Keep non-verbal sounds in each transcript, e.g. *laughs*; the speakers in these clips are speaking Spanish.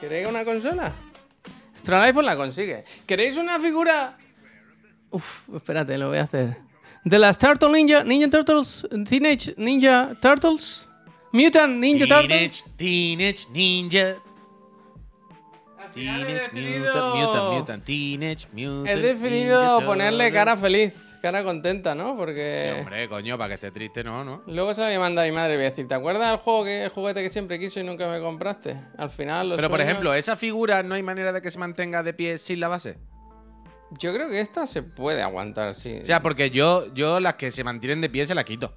¿Queréis una consola? Astralife os la consigue. ¿Queréis una figura? Uf, espérate, lo voy a hacer. De las Turtle Ninja, Ninja Turtles, Teenage Ninja Turtles, Mutant Ninja Turtles. Teenage, Teenage Ninja. Al final he Teenage Mutant, Mutant, Mutant, Teenage Mutant. he decidido Ninja ponerle Turtles. cara feliz, cara contenta, ¿no? Sí, Porque hombre, coño, para que esté triste, no, ¿no? luego se la voy a mandar a mi madre y voy a decir, ¿te acuerdas del juego que el juguete que siempre quiso y nunca me compraste? Al final los Pero, por ejemplo, esa figura no hay manera de que se mantenga de pie sin la base. Yo creo que esta se puede aguantar, sí. O sea, porque yo, yo las que se mantienen de pie se las quito.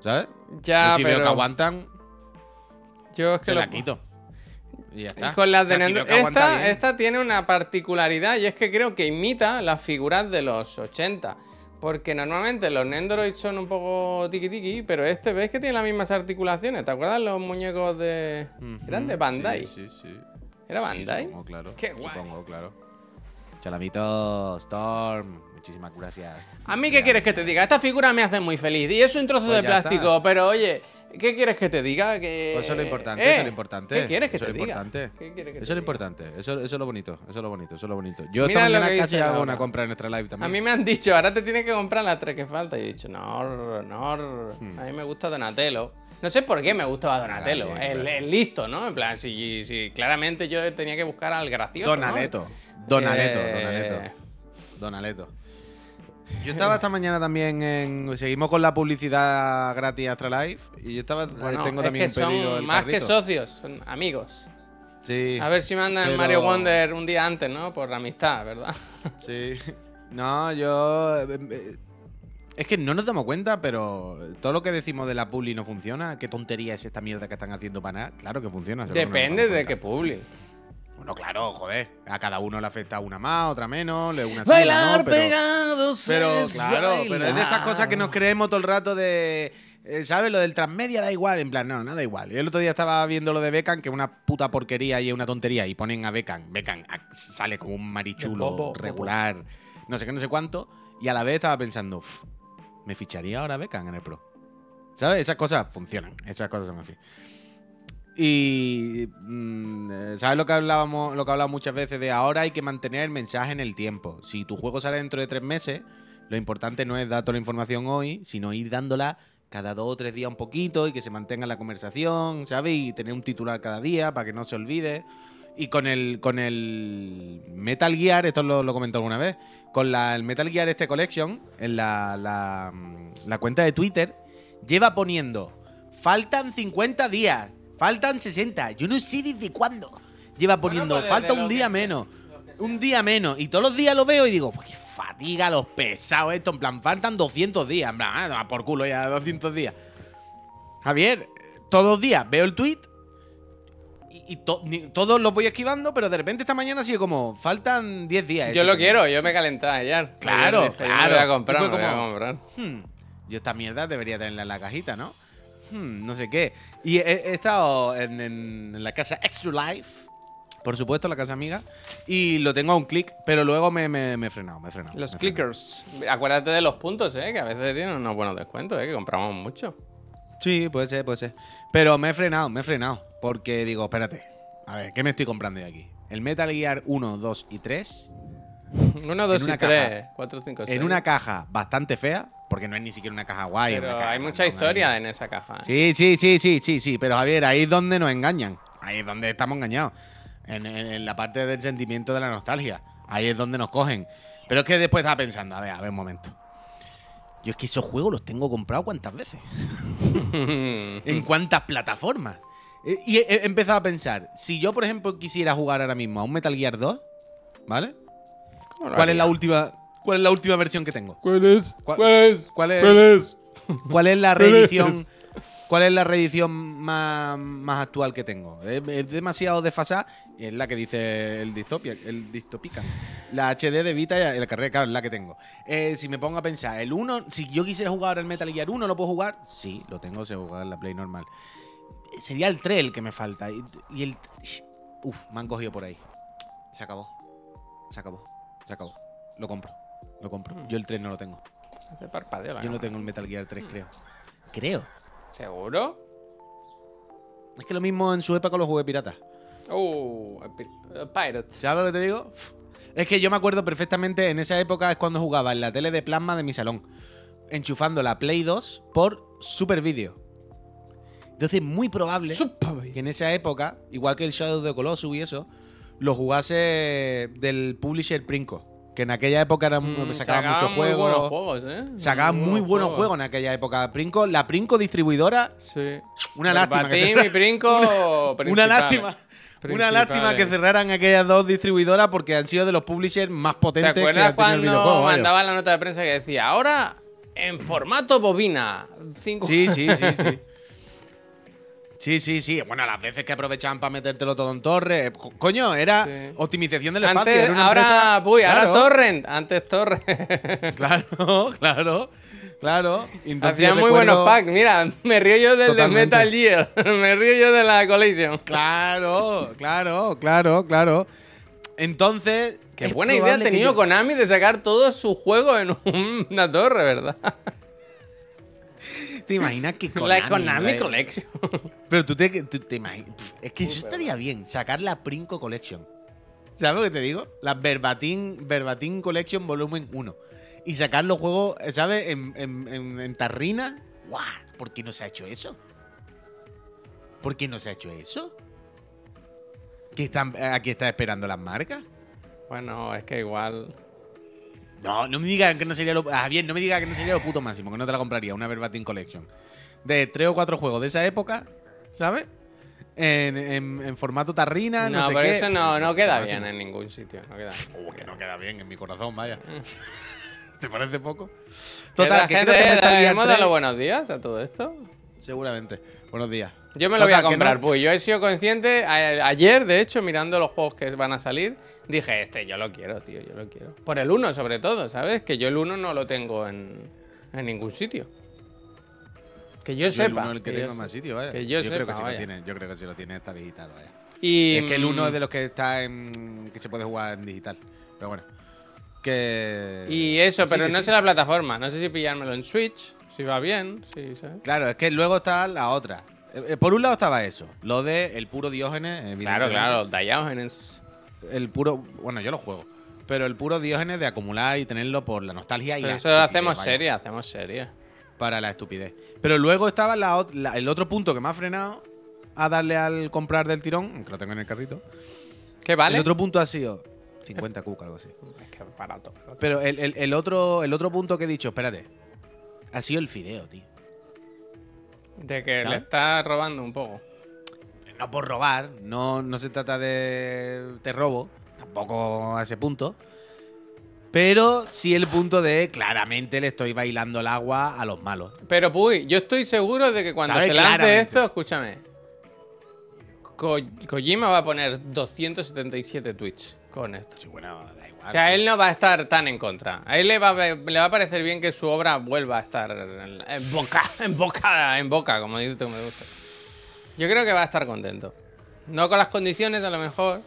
¿Sabes? ya, Yo si pero veo que aguantan, yo es que se lo- la quito. Y ya está. Con las de si esta, tiene una particularidad y es que creo que imita las figuras de los 80. Porque normalmente los Nendoroid son un poco tiki tiki, pero este ves que tiene las mismas articulaciones. ¿Te acuerdas los muñecos de. Eran de Bandai? Sí, sí, sí. ¿Era Sí, Bandai? supongo, claro. Qué guay. Supongo, claro. Chalamito, Storm, muchísimas gracias. A mí, ¿qué quieres que te diga? Esta figura me hace muy feliz. Y es un trozo Pues de plástico, está. pero oye, ¿qué quieres que te diga? Que... Pues eso es lo importante, Eh, eso es lo importante. ¿Qué quieres que eso te es lo diga? importante. ¿Qué quieres que Eso es lo importante. Eso, eso es lo bonito. Eso es lo bonito. Eso es lo bonito. Yo Mira esta lo que casi hago una compra en nuestra live A también. mí me han dicho, ahora te tienes que comprar las tres que faltan. Y he dicho, no, no. Hmm. A mí me gusta Donatello. No sé por qué me gustaba Donatello. bien, el, el listo, ¿no? En plan, si, si claramente yo tenía que buscar al gracioso. ¿no? Donaleto. Donaleto, Eh, Donaleto. Donaleto. Yo estaba esta mañana también en. Seguimos con la publicidad gratis Astralife. Y yo estaba. Bueno, tengo es también que un pedido. son más que socios, son amigos. Sí. A ver si mandan pero- Mario Wonder un día antes, ¿no? Por la amistad, ¿verdad? *laughs* Sí. No, yo. eh, eh, Es que no nos damos cuenta, pero todo lo que decimos de la publi no funciona. ¿Qué tontería es esta mierda que están haciendo para nada? Claro que funciona. no Depende de qué publi. Bueno, claro, joder. A cada uno le afecta una más, otra menos, le una Bailar una no, pero, pegados. pero es claro, pero es de estas cosas que nos creemos todo el rato de. eh, ¿Sabes? Lo del transmedia da igual. En plan, no, nada igual. Yo el otro día estaba viendo lo de Becan, que es una puta porquería y es una tontería. Y ponen a. Becan a- sale como un marichulo popo, popo. regular, no sé qué, no sé cuánto. Y a la vez estaba pensando, "Uf, me ficharía ahora Becan en el Pro. ¿Sabes? Esas cosas funcionan. Esas cosas son así. Y mm, eh, ¿sabes lo que hablábamos, lo que hablamos muchas veces de ahora hay que mantener el mensaje en el tiempo? Si tu juego sale dentro de tres meses, lo importante no es dar toda la información hoy, sino ir dándola cada dos o tres días un poquito y que se mantenga la conversación, ¿sabes? Y tener un titular cada día para que no se olvide. Y con el, con el Metal Gear, esto lo, lo comentó alguna vez, con la, el Metal Gear este Collection, en la cuenta de Twitter, lleva poniendo, faltan 50 días, faltan 60, yo no sé desde cuándo. Lleva poniendo, pues falta un día sea, menos, un día menos. Y todos los días lo veo y digo, pues qué fatiga los pesados esto, en plan, faltan 200 días, en plan, ah, por culo ya, 200 días. Javier, todos los días veo el tweet y, y to- ni- todos los voy esquivando, pero de repente esta mañana ha sido como, faltan 10 días. Yo lo quiero, yo me calenté ayer. Claro, claro. Me voy a comprar, me voy a comprar. "Hmm, yo esta mierda debería tenerla en la cajita, ¿no? Hmm, no sé qué. Y he, he estado en, en- en la casa Extra Life, por supuesto, la casa amiga, y lo tengo a un clic, pero luego me, me- me he frenado, me he frenado. Los frenado. clickers. Acuérdate de los puntos, ¿eh? Que a veces tienen unos buenos descuentos, ¿eh? Que compramos mucho. Sí, puede ser, puede ser. Pero me he frenado, me he frenado, porque digo, espérate, a ver, ¿qué me estoy comprando yo aquí? El Metal Gear 1, 2 y 3 *laughs* Uno, dos y caja. tres. Cuatro, cinco, seis. en una caja bastante fea, porque no es ni siquiera una caja guay. Pero caja hay mucha historia en esa caja. ¿eh? Sí, sí, sí, sí, sí, sí, pero Javier, ahí es donde nos engañan. Ahí es donde estamos engañados. En, en- en la parte del sentimiento de la nostalgia. Ahí es donde nos cogen. Pero es que después estaba pensando, a ver, a ver un momento. Yo es que esos juegos los tengo comprados cuántas veces. *laughs* ¿En cuántas plataformas? Eh, Y he, he empezado a pensar, si yo, por ejemplo, quisiera jugar ahora mismo a un Metal Gear 2, ¿vale? ¿Cómo lo ¿Cuál es la última, cuál es la última versión que tengo? ¿Cuál es? ¿Cuál- ¿Cuál es? ¿Cuál es, ¿Cuál es? cuál es la *laughs* reedición? ¿Cuál es la reedición más, más actual que tengo? Es, es demasiado desfasada y es la que dice el Dystopia, el Dystopican. La HD de Vita y la carrera, claro, es la que tengo. Eh, si me pongo a pensar, el 1, si yo quisiera jugar ahora el Metal Gear 1, ¿lo puedo jugar? Sí, lo tengo, se jugar en la Play normal. Eh, Sería el 3 el que me falta. Y, y el. Uf, me han cogido por ahí. Se acabó. Se acabó. Se acabó. Lo compro. Lo compro. Hmm. Yo el 3 no lo tengo. Hace parpadeo la Yo no tengo el Metal Gear 3, creo. Creo. ¿Seguro? Es que lo mismo en su época lo jugué pirata. Pi- eh, Pirates. ¿Sabes lo que te digo? Es que yo me acuerdo perfectamente, en esa época es cuando jugaba en la tele de plasma de mi salón, enchufando la Play 2 por Super Video. Entonces, muy probable que en esa época, igual que el Shadow the Colossus y eso, lo jugase del publisher Princo. Que en aquella época eran, Mm, sacaban muchos juegos. buenos juegos, ¿eh? Sacaban muy buenos juegos en aquella época. Princo, la Princo distribuidora, Sí. una lástima. que Verbatim cerra- y Princo *laughs* una principales. lástima. Una lástima que cerraran aquellas dos distribuidoras porque han sido de los publishers más ¿Te potentes que acuerdas han el cuando videojuego. vaya. mandaba la nota de prensa que decía, ahora en formato bobina? Cinco... Sí, sí, sí, sí. *laughs* Sí, sí, sí. Bueno, las veces que aprovechaban para metértelo todo en torre. co- Coño, era Sí. optimización del espacio. Antes, era una ahora, empresa- uy, ahora Torrent, antes Torrent. *laughs* Claro, claro, claro. Entonces, Hacían muy recuerdo- buenos packs. Mira, me río yo del de. Metal Gear. *laughs* me río yo de la Collision. Claro, claro, claro, claro. Entonces. Qué buena idea ha tenido yo- Konami de sacar todos sus juegos en un- *laughs* una torre, ¿verdad? ¿Te imaginas que *laughs* la Konami. Collection. Pero tú te, tú te imaginas. Es que eso estaría bien, sacar la Princo Collection. ¿Sabes lo que te digo? La Verbatim, Verbatim Collection Volumen 1. Y sacar los juegos, ¿sabes? En, en, en- en tarrina. ¡Guau! ¿Por qué no se ha hecho eso? ¿Por qué no se ha hecho eso? ¿Qué están, ¿Aquí está esperando las marcas? bueno, es que igual. No, no me digan que no sería lo. Ah, bien, no me digas que no sería lo puto máximo, que no te la compraría, una Verbatim Collection. De tres o cuatro juegos de esa época, ¿sabes? En, en- en formato tarrina, no, No, sé pero qué. eso no, no queda bien en ningún sitio. No queda bien. Oh, que no queda bien en mi corazón, vaya. *laughs* ¿Te parece poco? Total, que gente, creo que ¿hemos 3 dado los buenos días a todo esto? Seguramente. Buenos días. Yo me lo voy a comprar, pues yo he sido consciente, a- ayer de hecho, mirando los juegos que van a salir, dije, este yo lo quiero, tío, yo lo quiero. Por el 1 sobre todo, ¿sabes? Que yo el 1 no lo tengo en, en ningún sitio. Que yo, Yo el sepa. uno el que que tengo yo más sitio, vaya. Que yo creo sepa, que sí lo tiene. Yo creo que sí lo tiene, está digital, vaya. Y, Es que el 1 mm, es de los que está en. que se puede jugar en digital. Pero bueno. Que. Y eso, sí, pero no sí. sé la plataforma. No sé si pillármelo en Switch, si va bien, si, ¿sabes? Claro, es que luego está la otra. Eh, eh, Por un lado estaba eso, lo de el puro Diógenes. Claro, claro, Diogenes. El puro. Bueno, yo lo juego. Pero el puro Diógenes de acumular y tenerlo por la nostalgia y la eso hacemos serie, hacemos serie. Para la estupidez. Pero luego estaba la ot- la- el otro punto que me ha frenado a darle al comprar del tirón, aunque lo tengo en el carrito. ¿Qué vale? El otro punto ha sido 50 cuca, algo así. Es que barato. barato. Pero el, el- el otro, el otro punto que he dicho, espérate, ha sido el fideo, tío. De que le está robando un poco. No por robar, no, no se trata de te robo, tampoco a ese punto. Pero sí el punto de claramente le estoy bailando el agua a los malos. Pero, Puy, yo estoy seguro de que cuando se lance claramente. esto, escúchame. Ko- Kojima va a poner 277 tweets con esto. Sí, bueno, da igual. O sea, él no va a estar tan en contra. A él le va a, ve- le va a parecer bien que su obra vuelva a estar en, en boca, *laughs* en boca, en boca, como dices tú me gusta. Yo creo que va a estar contento. No con las condiciones, a lo mejor.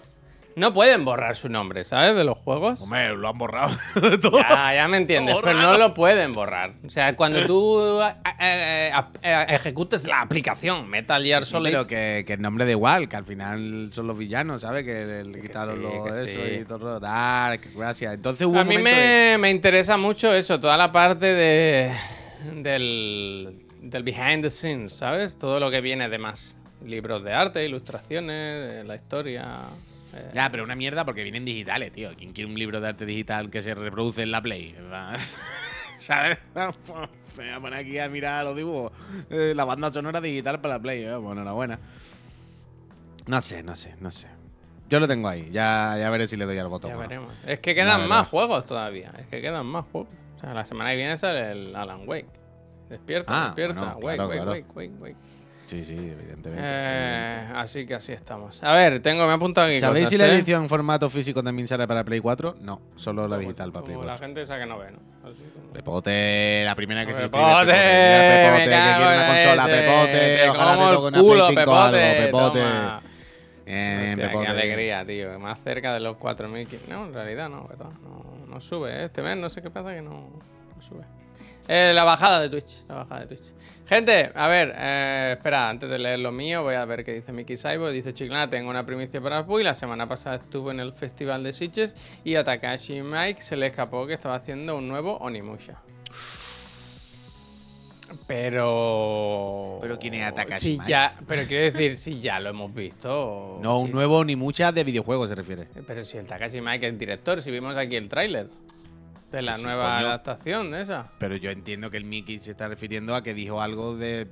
No pueden borrar su nombre, ¿sabes? De los juegos. Hombre, lo han borrado *laughs* de todo. Ya, ya me entiendes, pero no lo pueden borrar. O sea, cuando tú eh, eh, eh, ejecutes la aplicación Metal Gear Sí, Solid, pero que, que el nombre da igual, que al final son los villanos, ¿sabes? Que le quitaron sí, lo- que eso sí. y todo. Dark, gracias. Entonces hubo a un mí de- me, me interesa mucho eso, toda la parte de del, del behind the scenes, ¿sabes? Todo lo que viene de más. Libros de arte, ilustraciones, de la historia. Eh, Ya, pero una mierda porque vienen digitales, tío. ¿Quién quiere un libro de arte digital que se reproduce en la Play? *laughs* ¿Sabes? *laughs* Me voy a poner aquí a mirar los dibujos. Eh, la banda sonora digital para la Play. eh, Bueno, enhorabuena. No sé, no sé, no sé. Yo lo tengo ahí. Ya, ya veré si le doy al botón. ya veremos. Es que quedan más juegos todavía. Es que quedan más juegos. O sea, la semana que viene sale el Alan Wake. Despierta, Ah, despierta. bueno, wake, claro, wake, claro. wake, wake, wake. Sí, sí, evidentemente. Eh, así que así estamos. A ver, tengo, me he apuntado aquí ¿Sabéis cosas, si la ¿eh? edición en formato físico también sale para Play 4? No, solo la Como- digital para Play como la 4. gente esa que no ve, ¿no? Así como- Pepote, la primera que se Pepote, suscribe. Pepote, Pepote, que quiere una consola. Pepote, te ojalá te toque una Play 5 o algo. Pepote, Pepote. toma. Bien, Hostia, qué Pepote. alegría, tío. Más cerca de los 4.000. No, en realidad no, ¿verdad? No, no sube. ¿eh? Este mes no sé qué pasa que no, no sube. Eh, la bajada de Twitch. La bajada de Twitch. Gente, a ver, eh, espera, antes de leer lo mío, voy a ver qué dice Mickey Saibo. Dice Chiclana, tengo una primicia para Puy. La semana pasada estuve en el festival de Sitges y a Takashi Mike se le escapó que estaba haciendo un nuevo Onimusha. Pero. Pero ¿quién es Takashi Mike? ya. Pero quiero decir, si ya lo hemos visto. No, sí. un nuevo ni muchas de videojuegos se refiere. Pero si el Takashi Mike es director, si vimos aquí el tráiler de la Sí, nueva coño. adaptación de esa. Pero yo entiendo que el Mickey se está refiriendo a que dijo algo de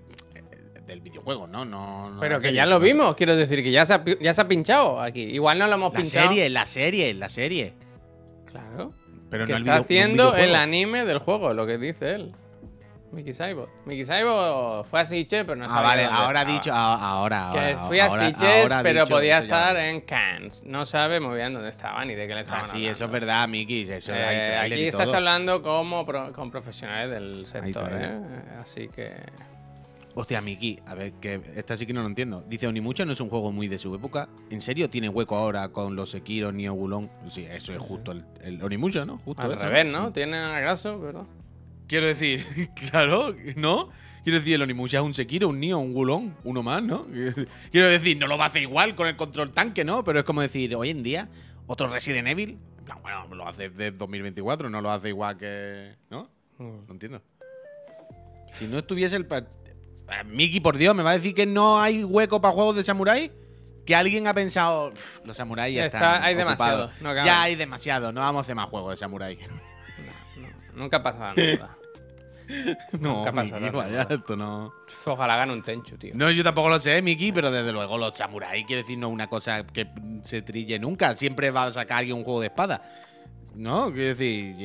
del videojuego, ¿no? no, no Pero la que ya lo vimos, quiero decir, que ya se ha, ya se ha pinchado aquí. Igual no lo hemos La pinchado. serie, la serie, la serie. Claro. Pero que no el está no haciendo el anime del juego, lo que dice él. Mickey Saibo. Mickey Saibo fue a Sitges, pero no Ah, sabía vale, dónde ahora ha estaba. dicho, a- ahora, Que ahora, fui a ahora- Sitges, ahora pero dicho podía ya estar vale. en Cannes. No sabe muy bien dónde estaba ni de qué le Ah, estaban sí, hablando. eso es verdad, Mickey. Eso Eh, aquí estás todo. hablando como pro- con profesionales del sector. ¿eh? Así que... Hostia, Miki, a ver, que esta sí que no lo entiendo. Dice Onimucha no es un juego muy de su época. ¿En serio tiene hueco ahora con los Sekiro, Nioh, Gulong? Sí, eso es justo el, el Onimucha, ¿no? Justo Al eso, revés, ¿no? Tiene acaso, ¿verdad? Quiero decir, *laughs* claro, ¿no? Quiero decir, el Onimucha es un Sekiro, un Nioh, un Gulong, uno más, ¿no? *laughs* Quiero decir, no lo va a hacer igual con el control tanque, ¿no? Pero es como decir, hoy en día, otro Resident Evil. En plan, bueno, lo hace de 2024, no lo hace igual que. ¿No? No entiendo. Si no estuviese el. Eh, Miki, por Dios, ¿me va a decir que no hay hueco para juegos de samurái? Que alguien ha pensado. "Pff, Los samuráis ya Está- están. hay ocupados". demasiado, no ya hay demasiado, no vamos a hacer más juegos de samurái. *laughs* No, nunca pasará nada. *laughs* no, Nunca Miki, vaya, nada. esto no. Ojalá gane un Tenchu, tío. No, yo tampoco lo sé, Miki, pero desde luego los samuráis, quiero decir, no una cosa que se trille nunca. Siempre va a sacar alguien un juego de espada. No, quiero decir,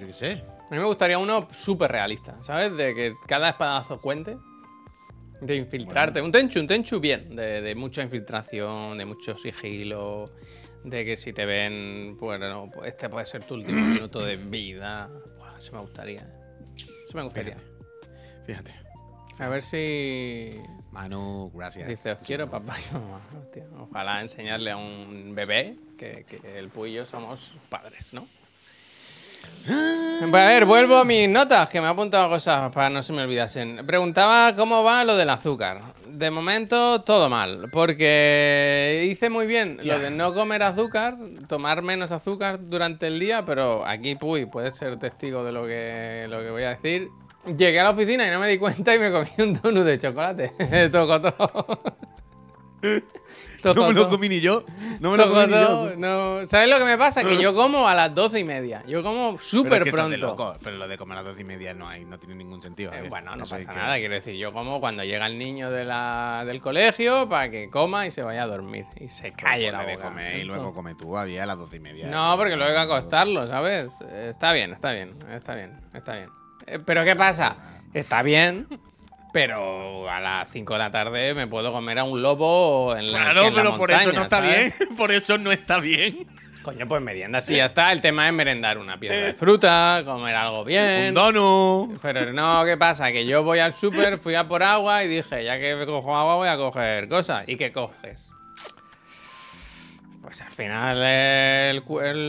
yo qué sé. A mí me gustaría uno súper realista, ¿sabes? De que cada espadazo cuente. De infiltrarte. Un Tenchu, un Tenchu bien. De, de mucha infiltración, de mucho sigilo. De que si te ven, bueno, pues este puede ser tu último *clears throat* minuto de vida. Buah, eso me gustaría. Eso me gustaría. Fíjate. A ver si. Manu, gracias. Dice, os quiero, papá y mamá. Hostia, ojalá enseñarle a un bebé que, que el Puy y yo somos padres, ¿no? Pues a ver, vuelvo a mis notas, que me ha apuntado cosas para no se me olvidasen. Preguntaba cómo va lo del azúcar. De momento, todo mal, porque hice muy bien Ya. lo de no comer azúcar, tomar menos azúcar durante el día, pero aquí, Puy, puedes ser testigo de lo que, lo que voy a decir. Llegué a la oficina y no me di cuenta y me comí un donut de chocolate. *laughs* Toco todo. *laughs* No me lo comí ni yo. No me lo comí ni yo. no. ¿Sabes lo que me pasa? Que yo como a las doce y media. Yo como súper es que pronto. loco, Pero lo de comer a las doce y media no hay, no tiene ningún sentido. Eh, Javier. bueno, no Eso pasa que- nada, quiero decir, yo como cuando llega el niño de la, del colegio para que coma y se vaya a dormir y se calle la Ponle de boca. comer y luego come tú, había a las doce y media. No, porque luego hay que acostarlo, ¿sabes? Eh, Está bien, está bien, está bien, está bien. Eh, Pero ¿qué pasa? Está bien, pero a las 5 de la tarde me puedo comer a un lobo en la, Claro, en la pero por eso no está ¿sabes? bien. *laughs* Por eso no está bien. Coño, pues merienda sí ya está. El tema es merendar una pieza de fruta, comer algo bien. Un donut. Pero no, ¿qué pasa? Que yo voy al súper, fui a por agua y dije, ya que cojo agua voy a coger cosas. ¿Y qué coges? Pues al final el,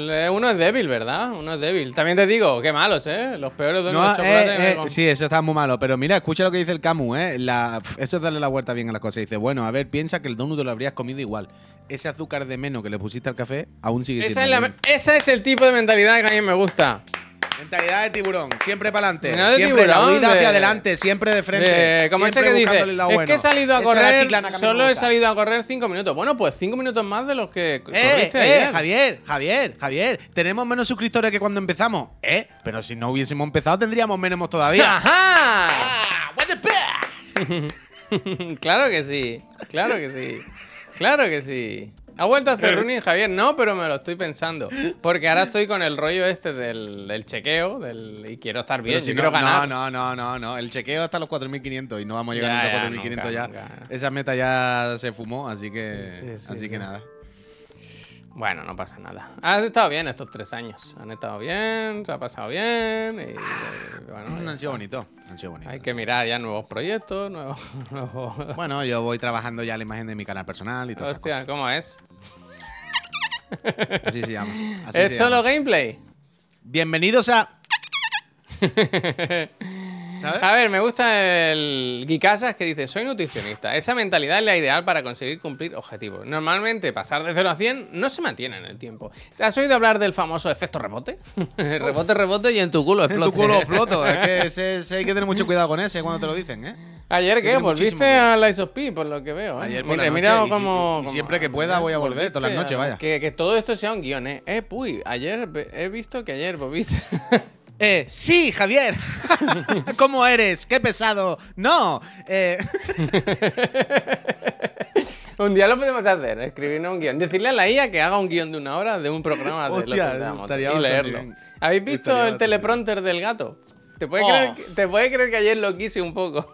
eh, uno es débil, ¿verdad? Uno es débil. También te digo, qué malos, ¿eh? Los peores de No, los chocolates. eh, eh, sí, eso está muy malo. Pero mira, escucha lo que dice el Camu, ¿eh? La- eso es darle la vuelta bien a las cosas. Dice, bueno, a ver, piensa que el donut lo habrías comido igual. Ese azúcar de menos que le pusiste al café aún sigue Esa es, siendo la- bien. ese es el tipo de mentalidad que a mí me gusta. Mentalidad de tiburón, siempre para adelante. Siempre la huida de- hacia adelante, siempre de frente. De- como ese que dice, es bueno". que he salido a correr, solo he salido a correr cinco minutos. Bueno, pues cinco minutos más de los que Eh, corriste eh, ayer. Javier, Javier, Javier, tenemos menos suscriptores que cuando empezamos, ¿eh? Pero si no hubiésemos empezado tendríamos menos todavía. *laughs* ¡Ajá! Ah, what the fuck? *laughs* claro que sí, claro que sí, claro que sí. ¿Ha vuelto a hacer *laughs* running, Javier? No, pero me lo estoy pensando. Porque ahora estoy con el rollo este del, del chequeo del, y quiero estar bien, si yo no, quiero ganar. No, no, no, no. El chequeo hasta los 4.500 y no vamos a llegar Ya, a ya, 4.500 nunca, ya. nunca. Esa meta ya se fumó, así que, Sí, sí, sí, así sí. que nada. Bueno, no pasa nada. Han estado bien estos tres años. Han estado bien, se ha pasado bien. Y, y, bueno, han sido bonitos, han sido bonitos. Hay que mirar ya nuevos proyectos, nuevos. *laughs* nuevos- Bueno, yo voy trabajando ya la imagen de mi canal personal y todo eso. Hostia, ¿cómo es? Así se llama. así ¿Es se solo llama. gameplay? Bienvenidos a. *laughs* ¿Sabes? A ver, me gusta el Guicasas que dice, soy nutricionista. Esa mentalidad es la ideal para conseguir cumplir objetivos. Normalmente pasar de 0 a 100 no se mantiene en el tiempo. ¿Has oído hablar del famoso efecto rebote? *laughs* rebote, rebote y en tu culo En explote. tu culo *laughs* exploto. Es que ese- ese hay que tener mucho cuidado con ese cuando te lo dicen, ¿eh? ¿Ayer qué? ¿Volviste a la ISOP por lo que veo? ¿eh? Ayer por Mira, la he noche, mirado y como, y como- siempre que pueda voy a volver, todas las noches, vaya. Que, que todo esto sea un guion, ¿eh? Eh, puy, ayer he visto que ayer volviste. *laughs* Eh, sí, Javier. *laughs* ¿Cómo eres? ¡Qué pesado! No. Eh, *laughs* un día lo podemos hacer, escribirnos un guion. Decirle a la IA que haga un guion de una hora de un programa de Hostia, moto estaría y leerlo. bien. ¿Habéis visto Estaría el teleprompter del gato? ¿Te puedes, Oh. creer, que- ¿Te puedes creer que ayer lo quise un poco?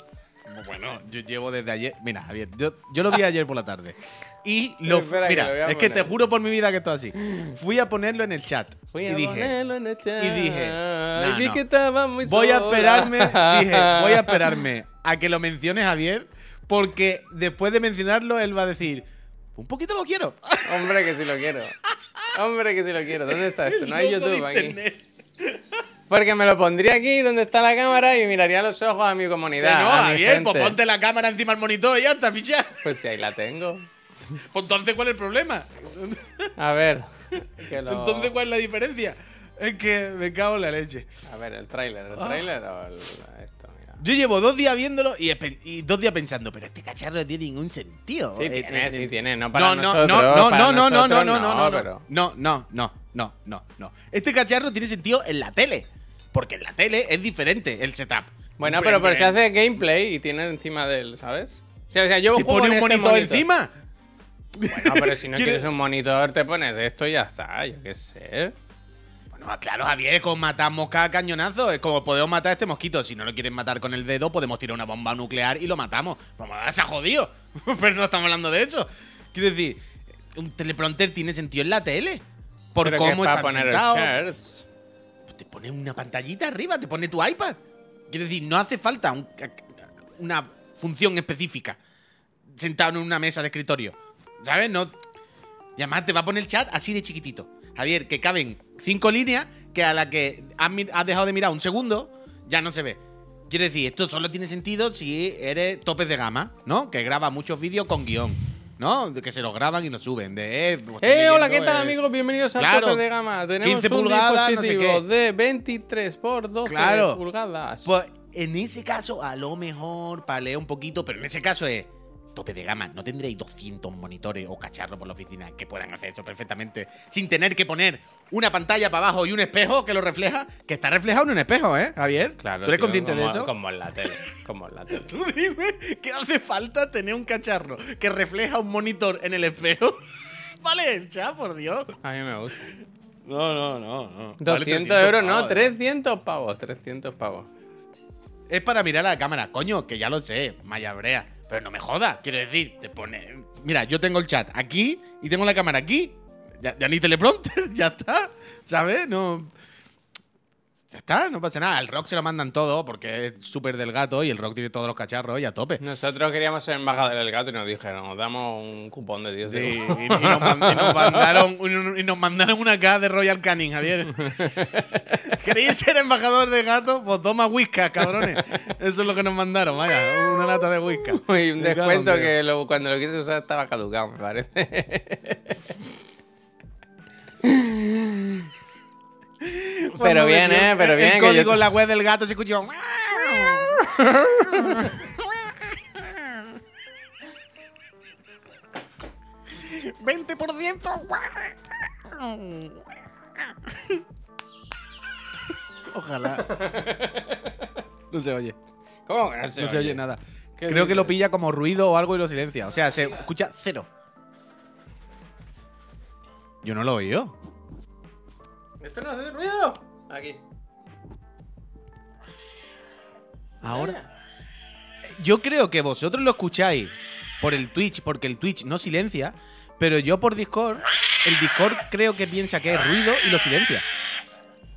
bueno, yo llevo desde ayer. Mira, Javier, yo, yo lo vi ayer por la tarde. Y lo. Espera que mira, lo es que te juro por mi vida que esto es así. Fui a ponerlo en el chat. Fui y a dije. ponerlo en el chat. y dije, y "No, vi no. que estaba muy Voy a sola". esperarme, *laughs* dije, voy a esperarme a que lo mencione Javier, porque después de mencionarlo, él va a decir, un poquito lo quiero. *laughs* Hombre, que sí lo quiero. Hombre, que sí lo quiero. ¿Dónde está esto? *laughs* No hay YouTube aquí. Porque me lo pondría aquí donde está la cámara y miraría los ojos a mi Que comunidad. no, a mi Javier, pues ponte la cámara encima del monitor y ya está, picha. Pues si ahí la tengo. Pues entonces, ¿cuál es el problema? A ver. que lo- Entonces, ¿cuál es la diferencia? Es que me cago en la leche. A ver, el tráiler. ¿El Ah. tráiler o el... esto? Mira. Yo llevo dos días viéndolo y, y dos días pensando, pero este cacharro no tiene ningún sentido. Sí Eh, tiene, eh, sí eh, tiene. No para no, no, nosotros. no, no, para no, no, no, no, nosotros no, no, no, pero... no, no, no, no, no, no. Este cacharro tiene sentido en la tele, porque en la tele es diferente el setup. Bueno, pero, pero se hace gameplay y tiene encima del, ¿sabes? O sea, yo ¿Te juego pone un este monitor encima? Bueno, pero si no ¿Quieres- un monitor, te pones esto y ya está. Yo qué sé. Bueno, claro, Javier, es como matar mosca a cañonazo. Es como podemos matar a este mosquito. Si no lo quieren matar con el dedo, podemos tirar una bomba nuclear y lo matamos. Vamos a se ha jodido. *laughs* pero no estamos hablando de eso. Quiero decir, un teleprompter tiene sentido en la tele. Por Pero cómo es para están poner sentados. el charts. Te pone una pantallita arriba, te pone tu iPad. Quiero decir, no hace falta un- una función específica sentado en una mesa de escritorio. ¿Sabes? No. Y además te va a poner el chat así de chiquitito. Javier, que caben cinco líneas que a la que has, dejado de mirar un segundo, ya no se ve. Quiero decir, esto solo tiene sentido si eres topes de gama, ¿no? Que graba muchos vídeos con guion, ¿no? Que se los graban y los suben. De, eh, pues ¡Eh, hola, qué tal, eh, amigos! Bienvenidos al claro, tope de gama. Tenemos 15 un pulgadas, no sé dispositivo qué. de 23 por 12 Claro. pulgadas. Pues en ese caso, a lo mejor para leer un poquito, pero en ese caso es tope de gama. No tendréis 200 monitores o cacharros por la oficina que puedan hacer eso perfectamente sin tener que poner una pantalla para abajo y un espejo que lo refleja, que está reflejado en un espejo, ¿eh, Javier? claro, ¿Tú eres tío, consciente como, de eso? Como en la tele. Como en la *laughs* tele. Tú dime que hace falta tener un cacharro que refleja un monitor en el espejo. *laughs* vale, chat, por Dios. A mí me gusta. No, no, no, no. 200 euros, no, pavos, 300 pavos. 300 pavos. Es para mirar a la cámara, coño, que ya lo sé, Maya Brea. Pero no me jodas, quiero decir, te pone. Mira, yo tengo el chat aquí y tengo la cámara aquí. Ya, ya ni teleprompter, *laughs* ya está. ¿Sabes? No. Ya está, no pasa nada. El rock se lo mandan todo porque es súper del gato y el rock tiene todos los cacharros y a tope. Nosotros queríamos ser embajadores del gato y nos dijeron, nos damos un cupón de 10 Sí, y, nos, man- y nos mandaron, y nos mandaron una caja de Royal Canin, Javier. *laughs* ¿Queréis ser embajador de gato? Pues toma whisky, cabrones. Eso es lo que nos mandaron, vaya, una lata de whisky. Y un descuento Dios. que lo- cuando lo quise usar estaba caducado, me parece. *laughs* pero bien, metió ¿eh? Pero bien. El que yo- código en la web del gato se escuchó. ¡20%! Ojalá. No se oye. ¿Cómo que no se No se oye? nada. ¿Qué Creo que lo pilla como ruido o algo y lo silencia. O sea, se escucha cero. Yo no lo he oído. ¿Esto no hace ruido? Aquí. Ahora. Yo creo que vosotros lo escucháis por el Twitch, porque el Twitch no silencia, pero yo por Discord, el Discord creo que piensa que es ruido y lo silencia.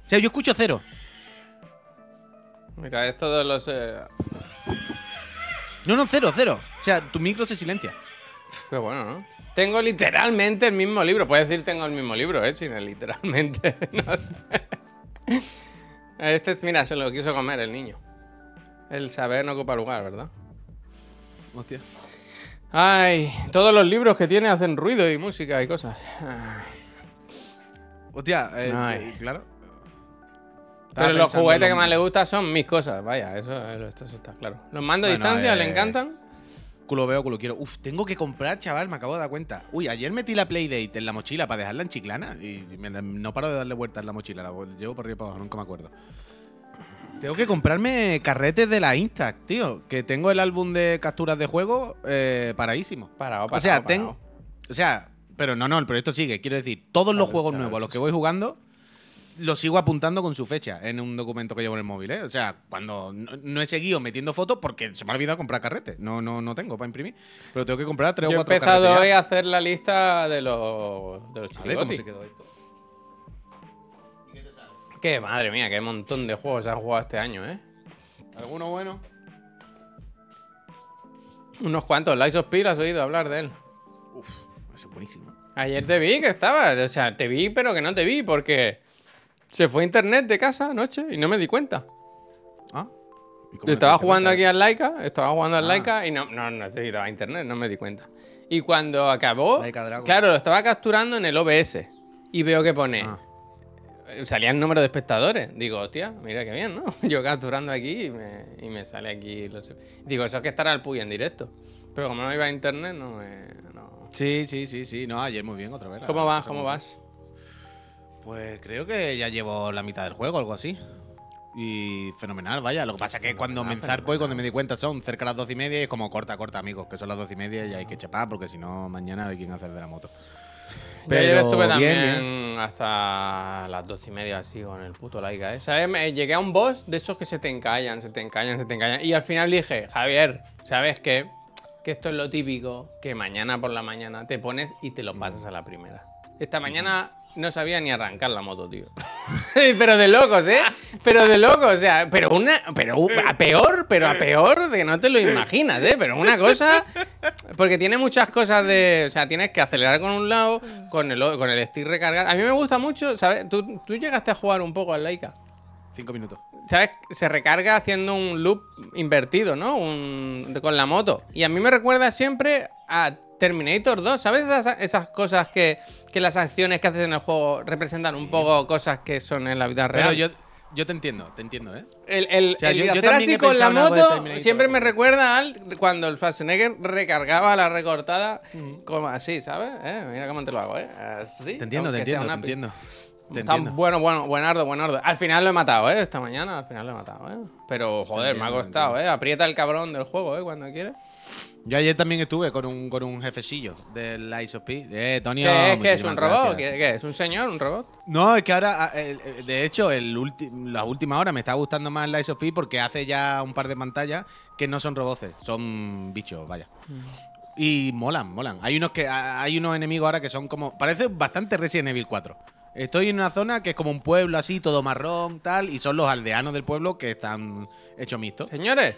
O sea, yo escucho cero. Mira, esto de los... eh, No, no, cero, cero. O sea, tu micro se silencia. Qué bueno, ¿no? Tengo literalmente el mismo libro. Puedes decir tengo el mismo libro, ¿eh? Sin el literalmente. *laughs* No sé. *laughs* Este, mira, se lo quiso comer el niño. El saber no ocupa lugar, ¿verdad? Hostia. Ay, todos los libros que tiene hacen ruido y música y cosas. Ay. Hostia, eh, Ay. eh, claro. Estaba Pero los juguetes que más le gustan son mis cosas, vaya, eso, eso- eso está claro. Los mandos a Bueno, distancia eh, le encantan. Culo veo, culo quiero. Uf, tengo que comprar, chaval, me acabo de dar cuenta. Uy, ayer metí la Playdate en la mochila para dejarla en chiclana y me no paro de darle vueltas en la mochila. La llevo por arriba y para abajo, nunca me acuerdo. Tengo que comprarme carretes de la Instax, tío. Que tengo el álbum de capturas de juego eh, paradísimo. Parado, O parado, sea, parado. tengo. O sea, pero no, no, el proyecto sigue. Quiero decir, todos los juegos nuevos a los que voy jugando los sigo apuntando con su fecha en un documento que llevo en el móvil, ¿eh? O sea, cuando no, no he seguido metiendo fotos porque se me ha olvidado comprar carretes. No, no, no tengo para imprimir. Pero tengo que comprar tres Yo he o cuatro empezado carretes. hoy a hacer la lista de los, de los A ver cómo se quedó esto. Que madre mía, qué montón de juegos se han jugado este año, ¿eh? ¿Alguno bueno? Unos cuantos. Lies of P, ¿has oído hablar de él? Uf, ese es buenísimo. Ayer te vi que estaba, o sea, te vi pero que no te vi porque se fue internet de casa anoche y no me di cuenta. Ah. ¿y cómo Estaba no jugando aquí al Laika, estaba jugando al Ah. Laika y no, no necesitaba internet, no me di cuenta. Y cuando acabó, claro, lo estaba capturando en el OBS y veo que pone, Ah. salía el número de espectadores. Digo, hostia, mira qué bien, ¿no? *laughs* Yo capturando aquí y me, y me sale aquí. Los... Digo, eso es que estará el Puy en directo. Pero como no iba a internet, no me. no. Sí, sí, sí, sí. No, ayer muy bien, otra vez. ¿Cómo vas? ¿Cómo vas? Pues creo que ya llevo la mitad del juego, algo así. Y fenomenal, vaya. Lo que pasa es que cuando me enzarpo y cuando me di cuenta son cerca de las doce y media y es como corta, corta, amigos, que son las doce y media y hay que chapar porque si no, mañana hay quien hacer de la moto. Yo ayer Pero estuve bien, también hasta las doce y media así con el puto Laika, ¿eh? ¿Sabes? Me- Llegué a un boss de esos que se te encallan, se te encallan, se te encallan. Y al final dije, Javier, ¿sabes qué? Que esto es lo típico, que mañana por la mañana te pones y te lo pasas a la primera. Esta mañana no sabía ni arrancar la moto, tío. *laughs* pero de locos, ¿eh? Pero de locos, o sea, pero una, pero a peor, pero a peor de que no te lo imaginas, ¿eh? Pero una cosa, porque tiene muchas cosas de, o sea, tienes que acelerar con un lado, con el, con el stick recargar. A mí me gusta mucho, ¿sabes? Tú, tú llegaste a jugar un poco al Laika. Cinco minutos. ¿Sabes? Se recarga haciendo un loop invertido, ¿no? Un, con la moto. Y a mí me recuerda siempre a Terminator 2. ¿Sabes esas, esas cosas que, que las acciones que haces en el juego representan un poco cosas que son en la vida real? Pero yo, yo te entiendo, te entiendo, ¿eh? El, el- O sea, el yo- yo hacer también así con la moto siempre me recuerda al cuando el Schwarzenegger recargaba la recortada como así, ¿sabes? ¿Eh? Mira cómo te lo hago, ¿eh? Así. Te entiendo, te entiendo, te entiendo. Te Está entiendo. bueno, bueno, buenardo, buenardo. Al final lo he matado, ¿eh? Esta mañana, al final lo he matado, ¿eh? Pero, joder, me ha costado, ¿eh? Aprieta el cabrón del juego, ¿eh? Cuando quieres. Yo ayer también estuve con un, con un jefecillo del Ice of P. Eh, Tony, ¿Qué es? ¿Qué es? ¿Un robot? ¿Qué, qué es? ¿Un señor? ¿Un robot? No, es que ahora, ah, el- el- de hecho, el ulti- la última hora me está gustando más la of P porque hace ya un par de pantallas que no son roboces, son bichos, vaya. Y molan, molan. Hay unos que ah, hay unos enemigos ahora que son como parece bastante Resident Evil 4. Estoy en una zona que es como un pueblo así, todo marrón, tal, y son los aldeanos del pueblo que están hechos mixtos. Señores,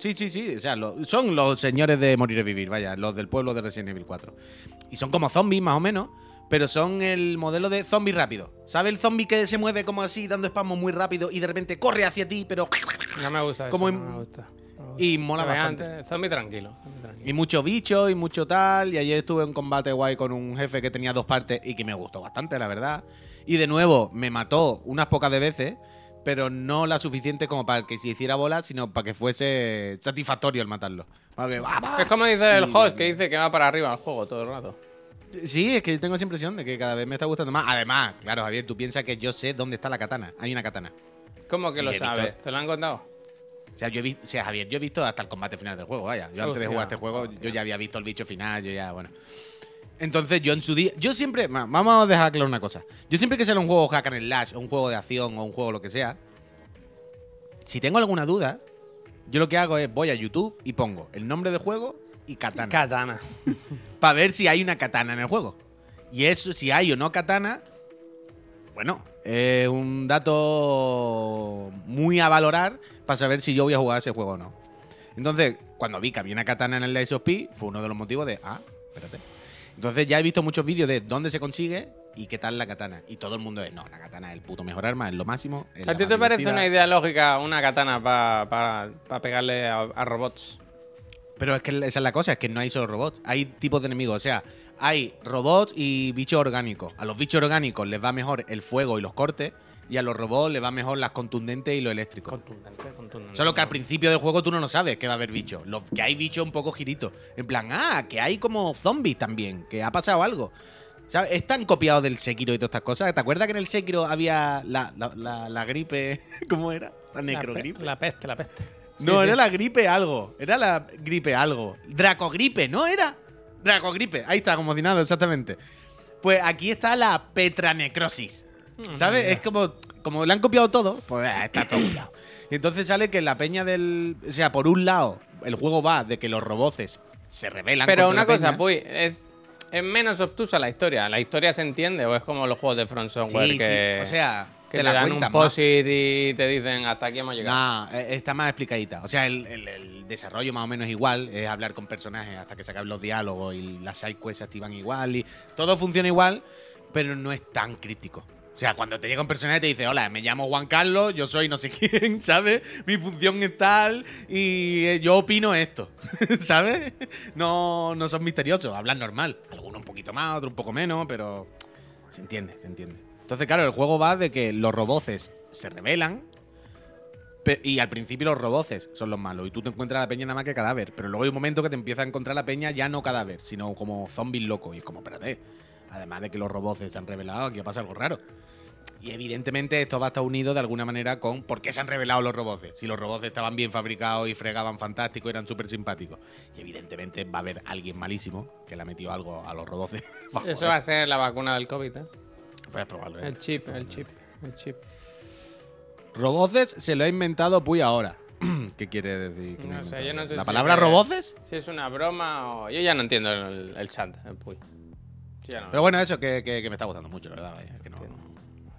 Sí, sí, sí. O sea, lo- son los señores de Morir y Vivir, vaya, los del pueblo de Resident Evil 4. Y son como zombies, más o menos, pero son el modelo de zombie rápido. ¿Sabes el zombie que se mueve como así, dando espasmos muy rápido y de repente corre hacia ti, pero. no me gusta eso, Como no en- me gusta. no me gusta. Y mola bastante. antes, Zombie tranquilo, zombie tranquilo. Y muchos bichos y mucho tal. Y ayer estuve en combate guay con un jefe que tenía dos partes y que me gustó bastante, la verdad. Y de nuevo, me mató unas pocas de veces, pero no la suficiente como para que se hiciera bola, sino para que fuese satisfactorio el matarlo. Es como dice el host, que dice que va para arriba el juego todo el rato. Sí, es que yo tengo esa impresión de que cada vez me está gustando más. Además, claro, Javier, tú piensas que yo sé dónde está la katana. Hay una katana. ¿Cómo que Y lo visto- sabes? ¿Te lo han contado? O sea, yo he visto, o sea, Javier, yo he visto hasta el combate final del juego, vaya. Yo antes de jugar este juego, yo ya había visto el bicho final, yo ya, bueno. Entonces, yo en su día. Yo siempre. va- Vamos a dejar claro una cosa. Yo siempre que sale un juego hack and slash, o un juego de acción, o un juego lo que sea. Si tengo alguna duda, yo lo que hago es voy a YouTube y pongo el nombre del juego y katana. Katana. *laughs* para ver si hay una katana en el juego. Y eso, si hay o no katana, bueno, es un dato muy a valorar para saber si yo voy a jugar ese juego o no. Entonces, cuando vi que había una katana en el Lies of P, fue uno de los motivos de, ah, espérate. Entonces ya he visto muchos vídeos de dónde se consigue ¿Y qué tal la katana? Y todo el mundo es, no, la katana es el puto mejor arma, es lo máximo. es ¿A ti te parece divertida". una idea lógica una katana para pegarle a, a robots? Pero es que esa es la cosa, es que no hay solo robots, hay tipos de enemigos. O sea, hay robots y bichos orgánicos. A los bichos orgánicos les va mejor el fuego y los cortes, y a los robots les va mejor las contundentes y lo eléctrico. Contundente, contundente. Solo que al principio del juego tú no lo sabes que va a haber bichos. Los que hay bichos un poco giritos. En plan, ah, que hay como zombies también, que ha pasado algo. ¿Sabes? Es tan copiado del Sekiro y todas estas cosas. ¿Te acuerdas que en el Sekiro había la, la- la- la gripe. *laughs* ¿Cómo era? La La pe- necrogripe. La peste, la peste. No, Sí, era sí. la gripe algo. Era la gripe algo. Dracogripe, ¿no era? Dracogripe. Ahí está, como nada, exactamente. Pues aquí está la petranecrosis. Mm, ¿Sabes? Es como, como le han copiado todo, pues ah, está todo copiado. Y entonces sale que la peña del. O sea, por un lado, el juego va de que los roboces se rebelan. Pero una cosa. Puy, es, es menos obtusa la historia. ¿La historia se entiende o es como los juegos de Front Software Sí, que, sí. O sea, que te te la dan cuentan un posit y te dicen hasta aquí hemos llegado? Nah, eh, está más explicadita. O sea, el, el- el desarrollo más o menos igual, es hablar con personajes hasta que se acaben los diálogos y las side quests se activan igual y todo funciona igual, pero no es tan crítico. O sea, cuando te llega un personaje y te dice, hola, me llamo Juan Carlos, yo soy no sé *laughs* quién, ¿sabes? Mi función es tal y eh, yo opino esto, *laughs* ¿sabes? No, no son misteriosos, hablan normal. Algunos un poquito más, otros un poco menos, pero se entiende, se entiende. Entonces, claro, el juego va de que los roboces se rebelan y al principio los roboces son los malos y tú te encuentras a la peña nada más que cadáver. Pero luego hay un momento que te empieza a encontrar la peña ya no cadáver, sino como zombies locos. Y es como, espérate, además de que los roboces se han revelado, aquí pasa algo raro. Y evidentemente esto va a estar unido de alguna manera con por qué se han revelado los roboces. Si los roboces estaban bien fabricados y fregaban fantástico, eran súper simpáticos. Y evidentemente va a haber alguien malísimo que le ha metido algo a los roboces. *laughs* Eso va a ser la vacuna del COVID, ¿eh? Puedes probarlo. ¿eh? El chip, el chip, el chip. Roboces se lo ha inventado Puy ahora. *clears throat* ¿Qué quiere decir? que No sé, yo no sé ¿La si palabra es- roboces? Si es una broma o... Yo ya no entiendo el, el chat, el Puy. Yo ya no- Pero bueno, eso que, que- que me está gustando mucho, la verdad. vaya, que no-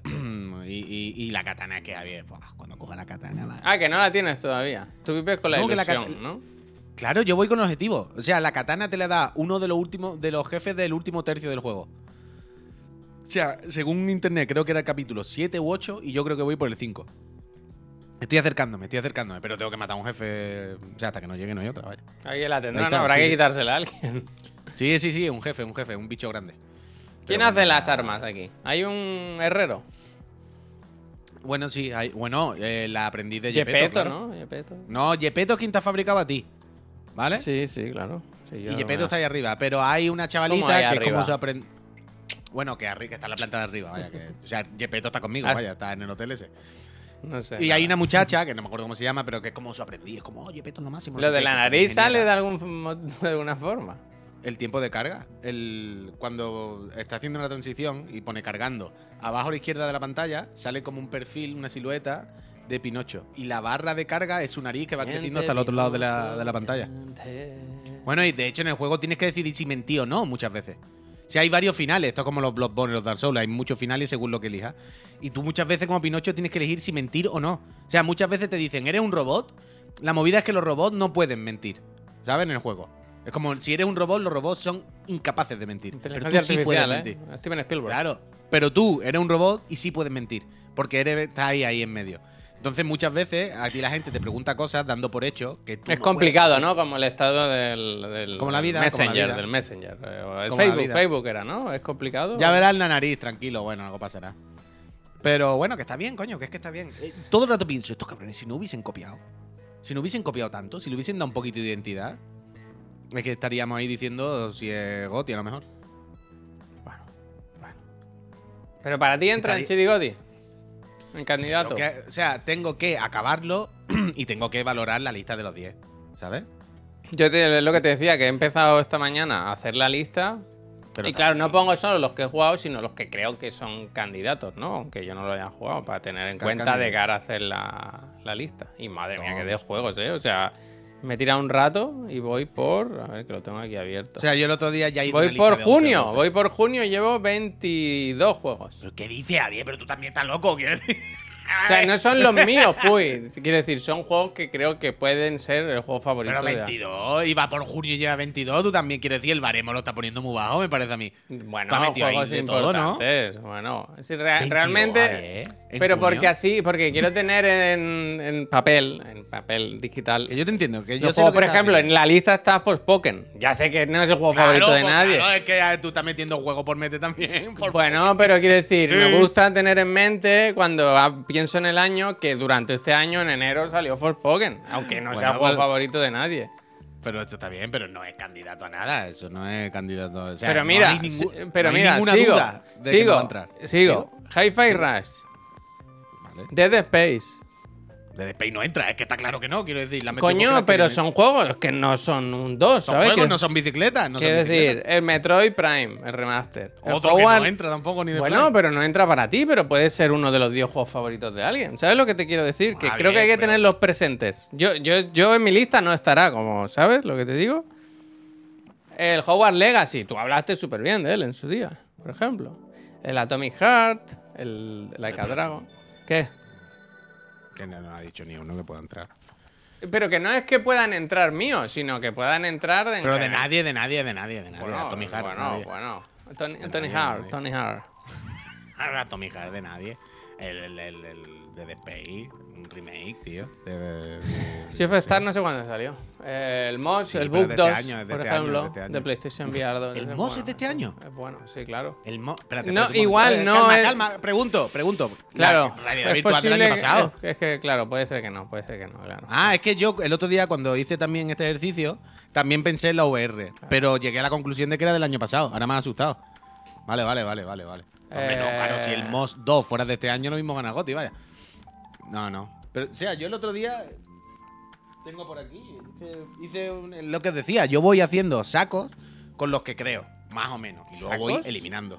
*clears throat* y, y- y la katana que había. buah, Cuando coja la katana, va. Ah, que no la tienes todavía. Tú vives con la No, que la ilusión, cat- ¿no? Claro, yo voy con objetivo. O sea, la katana te la da uno de los últimos de los jefes del último tercio del juego. O sea, según internet, creo que era el capítulo 7 u 8 y yo creo que voy por el 5. Estoy acercándome, estoy acercándome, pero tengo que matar a un jefe. O sea, hasta que no llegue no hay otra, vaya. Ahí la tendrá, Ahí está, ¿no? Habrá sí. que quitársela a alguien. Sí, sí, sí, un jefe, un jefe, un bicho grande. ¿Quién Pero hace bueno, las armas aquí? ¿Hay un herrero? Bueno, sí, hay, bueno, eh, la aprendiz de Gepetto. Gepetto, claro. ¿no? Gepetto. No, Gepetto es quien te ha fabricado a ti. ¿Vale? Sí, sí, claro. Sí, y no Gepetto me- está ahí arriba. Pero hay una ¿Cómo chavalita que es arriba? como su aprende. Bueno, que, arri- que está en la planta de arriba, vaya. Que, o sea, Gepetto está conmigo, Ah. vaya, está en el hotel ese. No sé. Y hay una muchacha, que no me acuerdo cómo se llama, pero que es como su aprendiz. Es como, oh, Gepetto es lo máximo. Lo de la nariz sale de, algún, de alguna forma. El tiempo de carga. El, cuando está haciendo una transición y pone cargando, abajo a la izquierda de la pantalla sale como un perfil, una silueta de Pinocho. Y la barra de carga es su nariz que va creciendo hasta el otro lado de la, de la pantalla. Bueno, y de hecho en el juego tienes que decidir si mentir o no muchas veces. Si hay varios finales, esto es como los Bloodborne y los Dark Souls, hay muchos finales según lo que elijas. Y tú muchas veces como Pinocho tienes que elegir si mentir o no. O sea, muchas veces te dicen, ¿eres un robot? La movida es que los robots no pueden mentir, ¿sabes? En el juego. Es como, si eres un robot, los robots son incapaces de mentir. Pero tú sí puedes artificial, mentir. ¿eh? Steven Spielberg. Claro. Pero tú eres un robot y sí puedes mentir. Porque eres, estás ahí, ahí en medio. Entonces muchas veces a ti la gente te pregunta cosas dando por hecho que tú Es no complicado, ¿no? Como el estado del, del Como la vida, como la Messenger, vida. del Messenger. eh, o el Como Facebook, era, ¿no? Es complicado. Ya verás la nariz, tranquilo, bueno, algo pasará. Pero bueno, que está bien, coño, que es que está bien. Eh, todo el rato pienso, estos cabrones, si no hubiesen copiado, si no hubiesen copiado tanto, si le hubiesen dado un poquito de identidad, es que estaríamos ahí diciendo si es Goti a lo mejor. Bueno, bueno. Pero para ti entra en Estaría- Chirigoti. En candidato. Que- o sea, tengo que acabarlo *clears throat* y tengo que valorar la lista de los 10, ¿sabes? Yo te, es lo que te decía, que he empezado esta mañana a hacer la lista. Pero y claro, no pongo solo los que he jugado, sino los que creo que son candidatos, ¿no? Aunque yo no lo haya jugado, para tener en cuenta candidato. de cara a hacer la, la lista. Y madre mía, que de juegos, ¿eh? O sea, me he tirado un rato y voy por. A ver, que lo tengo aquí abierto. O sea, yo el otro día ya hice una voy lista por de 11 o junio, 12. voy por junio y llevo 22 juegos. ¿Pero qué dices, Javier? Pero tú también estás loco, quiero decir. O sea, no son los míos, pues. Quiero decir, son juegos que creo que pueden ser el juego favorito Pero de- 22, iba por junio y lleva 22. Tú también quieres decir, el baremo lo está poniendo muy bajo, me parece a mí. Bueno, juegos todo, ¿no? Bueno, 22, realmente. ¿eh? ¿En Pero junio? porque así, porque quiero tener en, en papel, en papel digital. Que yo te entiendo. Que yo Los sé juegos, lo que por ejemplo, haciendo. en la lista está Forspoken. Ya sé que no es el juego favorito de pues, nadie. Claro, es que ah, tú estás metiendo juego por mete también. *laughs* por- Bueno, pero quiero decir, me gusta tener en mente cuando ah, pienso en el año que durante este año, en enero, salió Forspoken. Aunque no sea el juego pues- favorito de nadie. Pero esto está bien, pero no es candidato a nada. Eso no es candidato. O sea, pero no mira, hay ningú- sí, pero no hay mira, ninguna sigo, duda de que sigo, no va a entrar. sigo. Hi-Fi Rush, Vale. Dead Space. De Space no entra, es que está claro que no, quiero decir. la Coño, pero son juegos que no son un 2, Son ¿sabes? juegos, Que- no son bicicletas. No son Quiero bicicletas. decir, el Metroid Prime, el remaster. El Otro que Hogwarts- no entra tampoco ni de Bueno, pero no entra para ti, pero puede ser uno de los 10 juegos favoritos de alguien. ¿Sabes lo que te quiero decir? Que creo que hay que pero- tenerlos presentes. Yo, yo, yo en mi lista no estará, como, ¿sabes lo que te digo? El Hogwarts Legacy, tú hablaste súper bien de él en su día, por ejemplo. El Atomic Heart, el Like a Dragon. ¿Qué? Que no, no ha dicho ni uno que pueda entrar. Pero que no es que puedan entrar míos, sino que puedan entrar de... Pero de nadie, de nadie, de nadie, de nadie. Bueno, Tommy Hart, bueno, nadie. bueno. Tony, Tony nadie, Hart. Tony Hart. *laughs* A Tommy Hart, de nadie. El, el, el, el de Space, un remake, tío. De, de- de- *laughs* Sea of Star no sé cuándo salió. Eh, el Moss, Sí, el Book de este 2, año, por este año, ejemplo, de este año. de PlayStation VR 2. ¿El Moss bueno, es de este año? Es bueno, sí, claro. El mo espérate, No, igual no calma, es- Calma, pregunto, pregunto. Claro, La es virtual del posible año que- pasado. Es, es que, claro, puede ser que no, puede ser que no, claro. Ah, es que yo el otro día cuando hice también este ejercicio, también pensé en la VR, pero llegué a la conclusión de que era del año pasado. Ahora me ha asustado. Vale, vale, vale, vale, vale. Hombre, no, Eh. claro, si el MOS 2 fuera de este año, lo mismo gana Goti, vaya. No, no. Pero, o sea, yo el otro día tengo por aquí, que hice un- lo que os decía, yo voy haciendo sacos con los que creo, más o menos, y luego voy ¿Sacos? eliminando.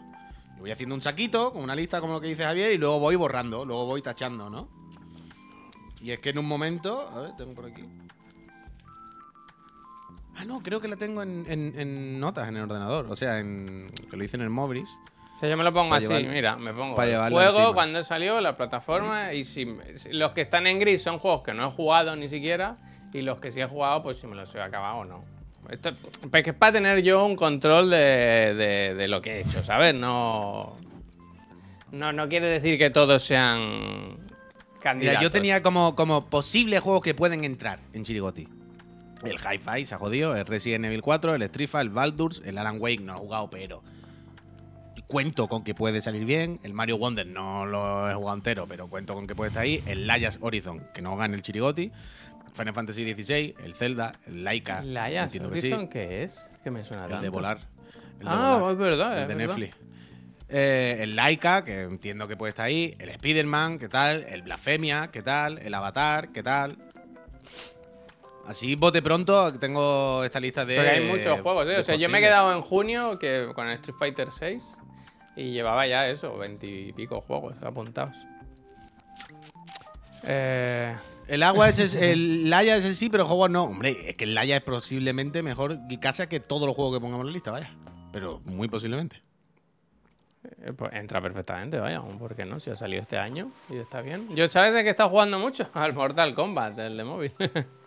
Yo voy haciendo un saquito con una lista como lo que dice Javier y luego voy borrando, luego voy tachando, ¿no? Y es que en un momento, a ver, tengo por aquí. Ah, no, creo que la tengo en, en- en notas en el ordenador, o sea, en que lo hice en el Mobris. Sea, yo me lo pongo así, llevar- mira, me pongo el juego encima. cuando salió, la plataforma, y si, si- los que están en gris son juegos que no he jugado ni siquiera, y los que sí he jugado, pues si me los he acabado o no. Esto pues que es para tener yo un control de, de- de lo que he hecho, ¿sabes? No, no, no quiere decir que todos sean candidatos. Mira, yo tenía como, como posibles juegos que pueden entrar en Chirigoti. El Hi-Fi se ha jodido, el Resident Evil 4, el Strifa, el Baldur's, el Alan Wake no lo he jugado, pero cuento con que puede salir bien. El Mario Wonder no lo he jugado entero, pero cuento con que puede estar ahí. El Layas Horizon, que no gane el Chirigoti. Final Fantasy XVI, el Zelda, el Laika. ¿Laia entiendo que sí. Horizon qué es? Que me suena El de volar. El de Ah, volar. es verdad, El es de verdad. Netflix. Eh, el Laika, que entiendo que puede estar ahí. El Spider-Man, ¿qué tal? El Blasfemia, ¿qué tal? El Avatar, ¿qué tal? Así, bote pronto, tengo esta lista de. Porque hay muchos juegos, ¿eh? O sea, yo me he quedado en junio que, con el Street Fighter 6 y llevaba ya eso, veintipico juegos apuntados. Eh, El agua es, es- el *laughs* Laia es el sí, pero el juego no. Hombre, es que el Laia es posiblemente mejor casa que todos los juegos que pongamos en la lista, vaya. Pero muy posiblemente. eh, pues entra perfectamente, vaya, ¿por qué no? Si ha salido este año y está bien. Yo, ¿sabes de qué está jugando mucho? *laughs* Al Mortal Kombat, el de móvil. *laughs*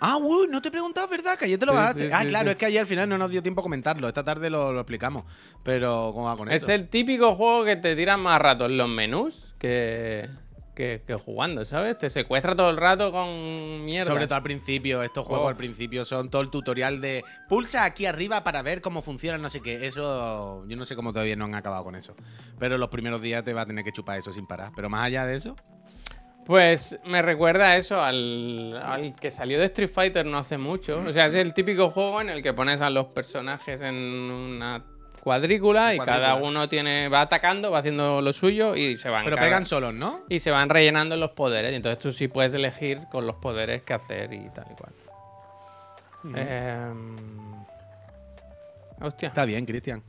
Ah, uy, no te he preguntado, ¿verdad? Que ayer te lo Sí, bajaste. sí, ah, sí, claro, sí. es que ayer al final no nos dio tiempo a comentarlo. Esta tarde lo, lo explicamos. Pero, ¿cómo va con es eso? el típico juego que te tira más rato en los menús que, que, que jugando, ¿sabes? Te secuestra todo el rato con mierda. Sobre todo al principio, estos juegos Oh. al principio son todo el tutorial de pulsa aquí arriba para ver cómo funciona, no sé qué. Eso, yo no sé cómo todavía no han acabado con eso. Pero los primeros días te va a tener que chupar eso sin parar. Pero más allá de eso, Pues me recuerda eso al, al que salió de Street Fighter no hace mucho. O sea, es el típico juego en el que pones a los personajes en una cuadrícula y Cuadrícula. cada uno tiene va atacando, va haciendo lo suyo y se van pero cada- pegan solos, ¿no? y se van rellenando los poderes. Y entonces tú sí puedes elegir con los poderes qué hacer y tal y cual. Em, Hostia. Está bien, Cristian.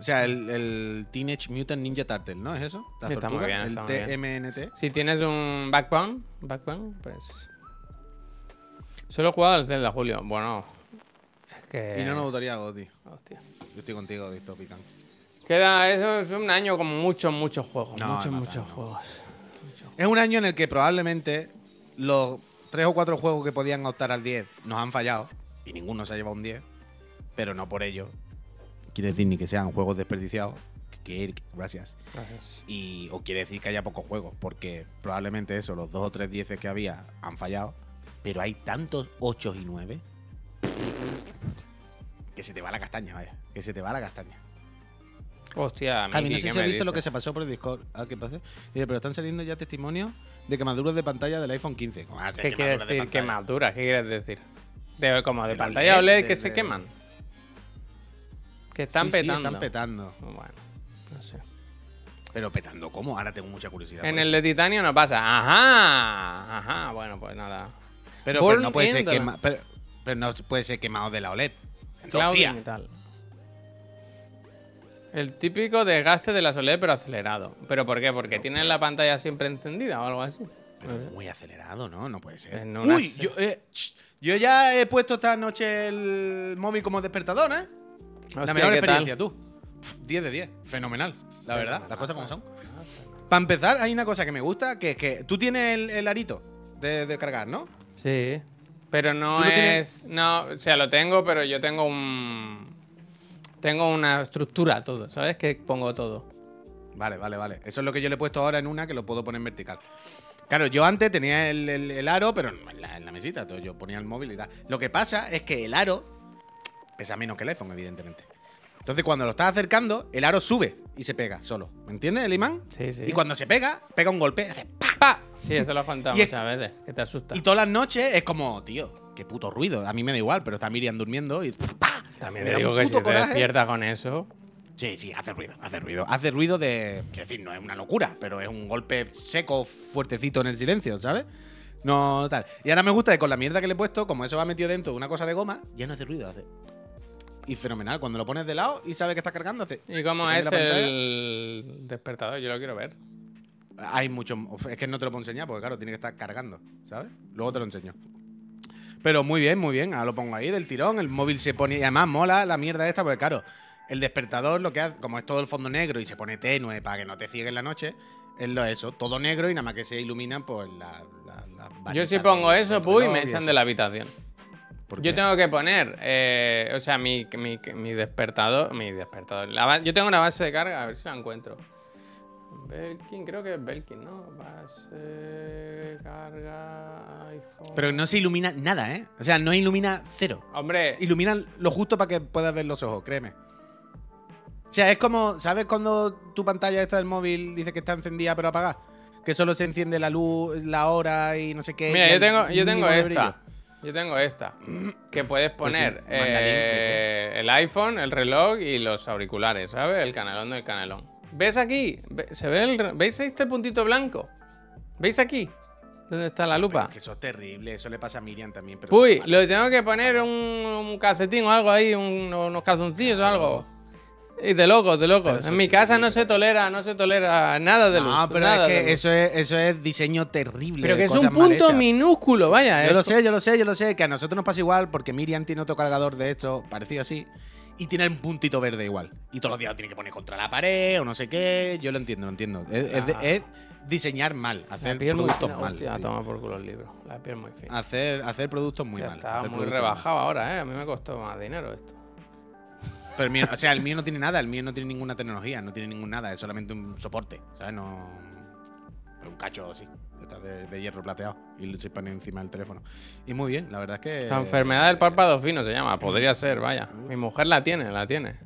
O sea, el, el Teenage Mutant Ninja Turtle, ¿no? ¿Es eso? Sí, está muy bien, El muy. TMNT. Si tienes un backbone, backbone, pues. Solo he jugado al Zelda, Julio. Bueno, es que. Y no nos votaría a Goti. Hostia. Yo estoy contigo, Dystopican. Queda, eso es un año con muchos, muchos juegos. No, muchos, muchos no. juegos. Es un año en el que probablemente los tres o cuatro juegos que podían optar al 10 nos han fallado y ninguno se ha llevado un 10, pero no por ello. Quiere decir ni que sean juegos desperdiciados. Que, que- gracias. Y, o quiere decir que haya pocos juegos, porque probablemente eso, los dos o tres 10 que había han fallado, pero hay tantos 8 y 9 que se te va la castaña, vaya. Que se te va la castaña. Hostia, Javi, no Miki, sé ¿qué si has visto lo que se pasó por el Discord. Ah, ¿qué pasa? Dice, pero están saliendo ya testimonios de quemaduras de pantalla del iPhone 15. ¿Cómo va a ser ¿Qué quiere quemaduras de decir pantalla? quemaduras? ¿Qué quieres decir? De, como de De pantalla LED, OLED que de- se de- queman. Que están Sí, sí, petando. están petando. Bueno, no sé. Pero petando, ¿cómo? Ahora tengo mucha curiosidad. En el de titanio no pasa. Ajá. Ajá. Bueno, pues nada. pero, pero no puede ser in the- quema- pero, pero no puede ser quemado de la OLED. Clouding Entonces, y tal. El típico desgaste de la OLED, pero acelerado. ¿Pero por qué? Porque tienen la pantalla siempre encendida o algo así. pero muy acelerado, ¿no? No puede ser. Uy, se- yo, eh, yo ya he puesto esta noche el móvil como despertador, ¿eh? La mejor ¿qué experiencia, tal? tú. Pf, 10 de 10. Fenomenal, la verdad. Las cosas como son. Ah, Para empezar, hay una cosa que me gusta, que es que tú tienes el, el arito de, de cargar, ¿no? Sí. Pero no ¿Tú lo es. tienes? No, o sea, lo tengo, pero yo tengo un. Tengo una estructura todo, ¿sabes? Que pongo todo. Vale, vale, vale. Eso es lo que yo le he puesto ahora en una que lo puedo poner en vertical. Claro, yo antes tenía el, el- el aro, pero en la, en la mesita. Entonces yo ponía el móvil y tal. Lo que pasa es que el aro pesa menos que el iPhone, evidentemente. Entonces cuando lo estás acercando, el aro sube y se pega solo. ¿Me entiendes, el imán? Sí, sí. Y cuando se pega, pega un golpe, hace ¡pa! ¡Pa! Sí, eso lo he contado *laughs* es- muchas veces. Que te asusta. Y todas las noches es como, tío, qué puto ruido. A mí me da igual, pero está Miriam durmiendo y ¡pa! También te digo que si puto te coraje. despiertas con eso. Sí, sí, hace ruido, hace ruido. Hace ruido de. Quiero decir, no es una locura, pero es un golpe seco, fuertecito en el silencio, ¿sabes? No tal. Y ahora me gusta que con la mierda que le he puesto, como eso va metido dentro de una cosa de goma, ya no hace ruido, hace. Y fenomenal. Cuando lo pones de lado y sabes que está cargando, hace. ¿Y cómo es la el despertador? Yo lo quiero ver. Hay mucho. Es que no te lo puedo enseñar porque, claro, tiene que estar cargando, ¿sabes? Luego te lo enseño. Pero muy bien, muy bien. Ahora lo pongo ahí del tirón. El móvil se pone. Y además mola la mierda esta, porque, claro, el despertador lo que hace, como es todo el fondo negro y se pone tenue para que no te ciegue en la noche, es lo eso. Todo negro y nada más que se iluminan, pues la. la- las Yo si pongo eso, puy, me echan de la habitación. ¿Por Yo tengo que poner, eh, o sea, mi, mi, mi despertador, mi despertador. la yo tengo una base de carga, a ver si la encuentro. Belkin, creo que es Belkin, ¿no? Base, carga, iPhone. Pero no se ilumina nada, ¿eh? O sea, no ilumina cero. Hombre, Iluminan lo justo para que puedas ver los ojos, créeme. O sea, es como, ¿sabes cuando tu pantalla esta del móvil dice que está encendida pero apagada? Que solo se enciende la luz, la hora y no sé qué. mira, yo tengo, yo tengo esta. Yo tengo esta. *clears throat* Que puedes poner manda link, eh, el iPhone, el reloj y los auriculares, ¿sabes? El canelón del canelón. ¿Ves aquí? ¿Se ve el, ¿Veis este puntito blanco? ¿Veis aquí? ¿Dónde está la lupa? es que eso es terrible, eso le pasa a Miriam también. Pero Uy, le tengo que poner un, un calcetín o algo ahí, un- unos calzoncillos o algo. Y de locos, de locos. En mi casa no se tolera, no se tolera nada de luz. No, pero nada es que eso es, eso es diseño terrible. Pero que es un punto minúsculo, vaya. Yo lo es- sé, yo lo sé, yo lo sé. Que a nosotros nos pasa igual porque Miriam tiene otro cargador de esto, parecido así. Y tiene un puntito verde igual. Y todos los días lo tiene que poner contra la pared o no sé qué. Yo lo entiendo, lo entiendo. Es, Ah. es diseñar mal, hacer productos fina. mal. Hostia, toma por culo el libro. La piel muy fina. Hacer, hacer productos muy mal. está hacer muy rebajado ahora, ¿eh? A mí me costó más dinero esto. O sea, el mío no tiene nada, el mío no tiene ninguna tecnología, no tiene ningún nada, es solamente un soporte, ¿sabes? No. Un cacho así, de, de hierro plateado y se pone encima del teléfono. Y muy bien, la verdad es que. La enfermedad del párpado fino se llama. Podría ser, vaya. Mi mujer la tiene, la tiene.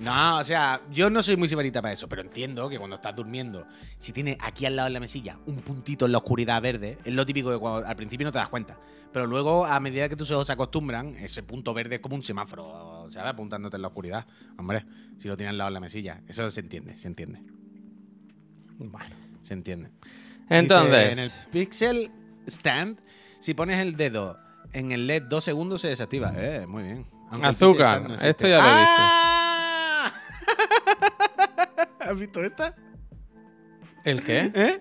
No, o sea, yo no soy muy sibarita para eso, pero entiendo que cuando estás durmiendo, si tiene aquí al lado de la mesilla un puntito en la oscuridad verde, es lo típico que cuando- al principio no te das cuenta. Pero luego, a medida que tus ojos se acostumbran, ese punto verde es como un semáforo, ¿sabes? Apuntándote en la oscuridad. Hombre, si lo tienes al lado de la mesilla. Eso se entiende, se entiende, Bueno. se entiende. Entonces. Dice, en el Pixel Stand, si pones el dedo en el LED dos segundos, se desactiva. Eh, muy bien. Aunque Azúcar, Stand no existe. esto ya lo he visto. ¡Ah! ¿Has visto esta? ¿El qué? *laughs* ¿Eh?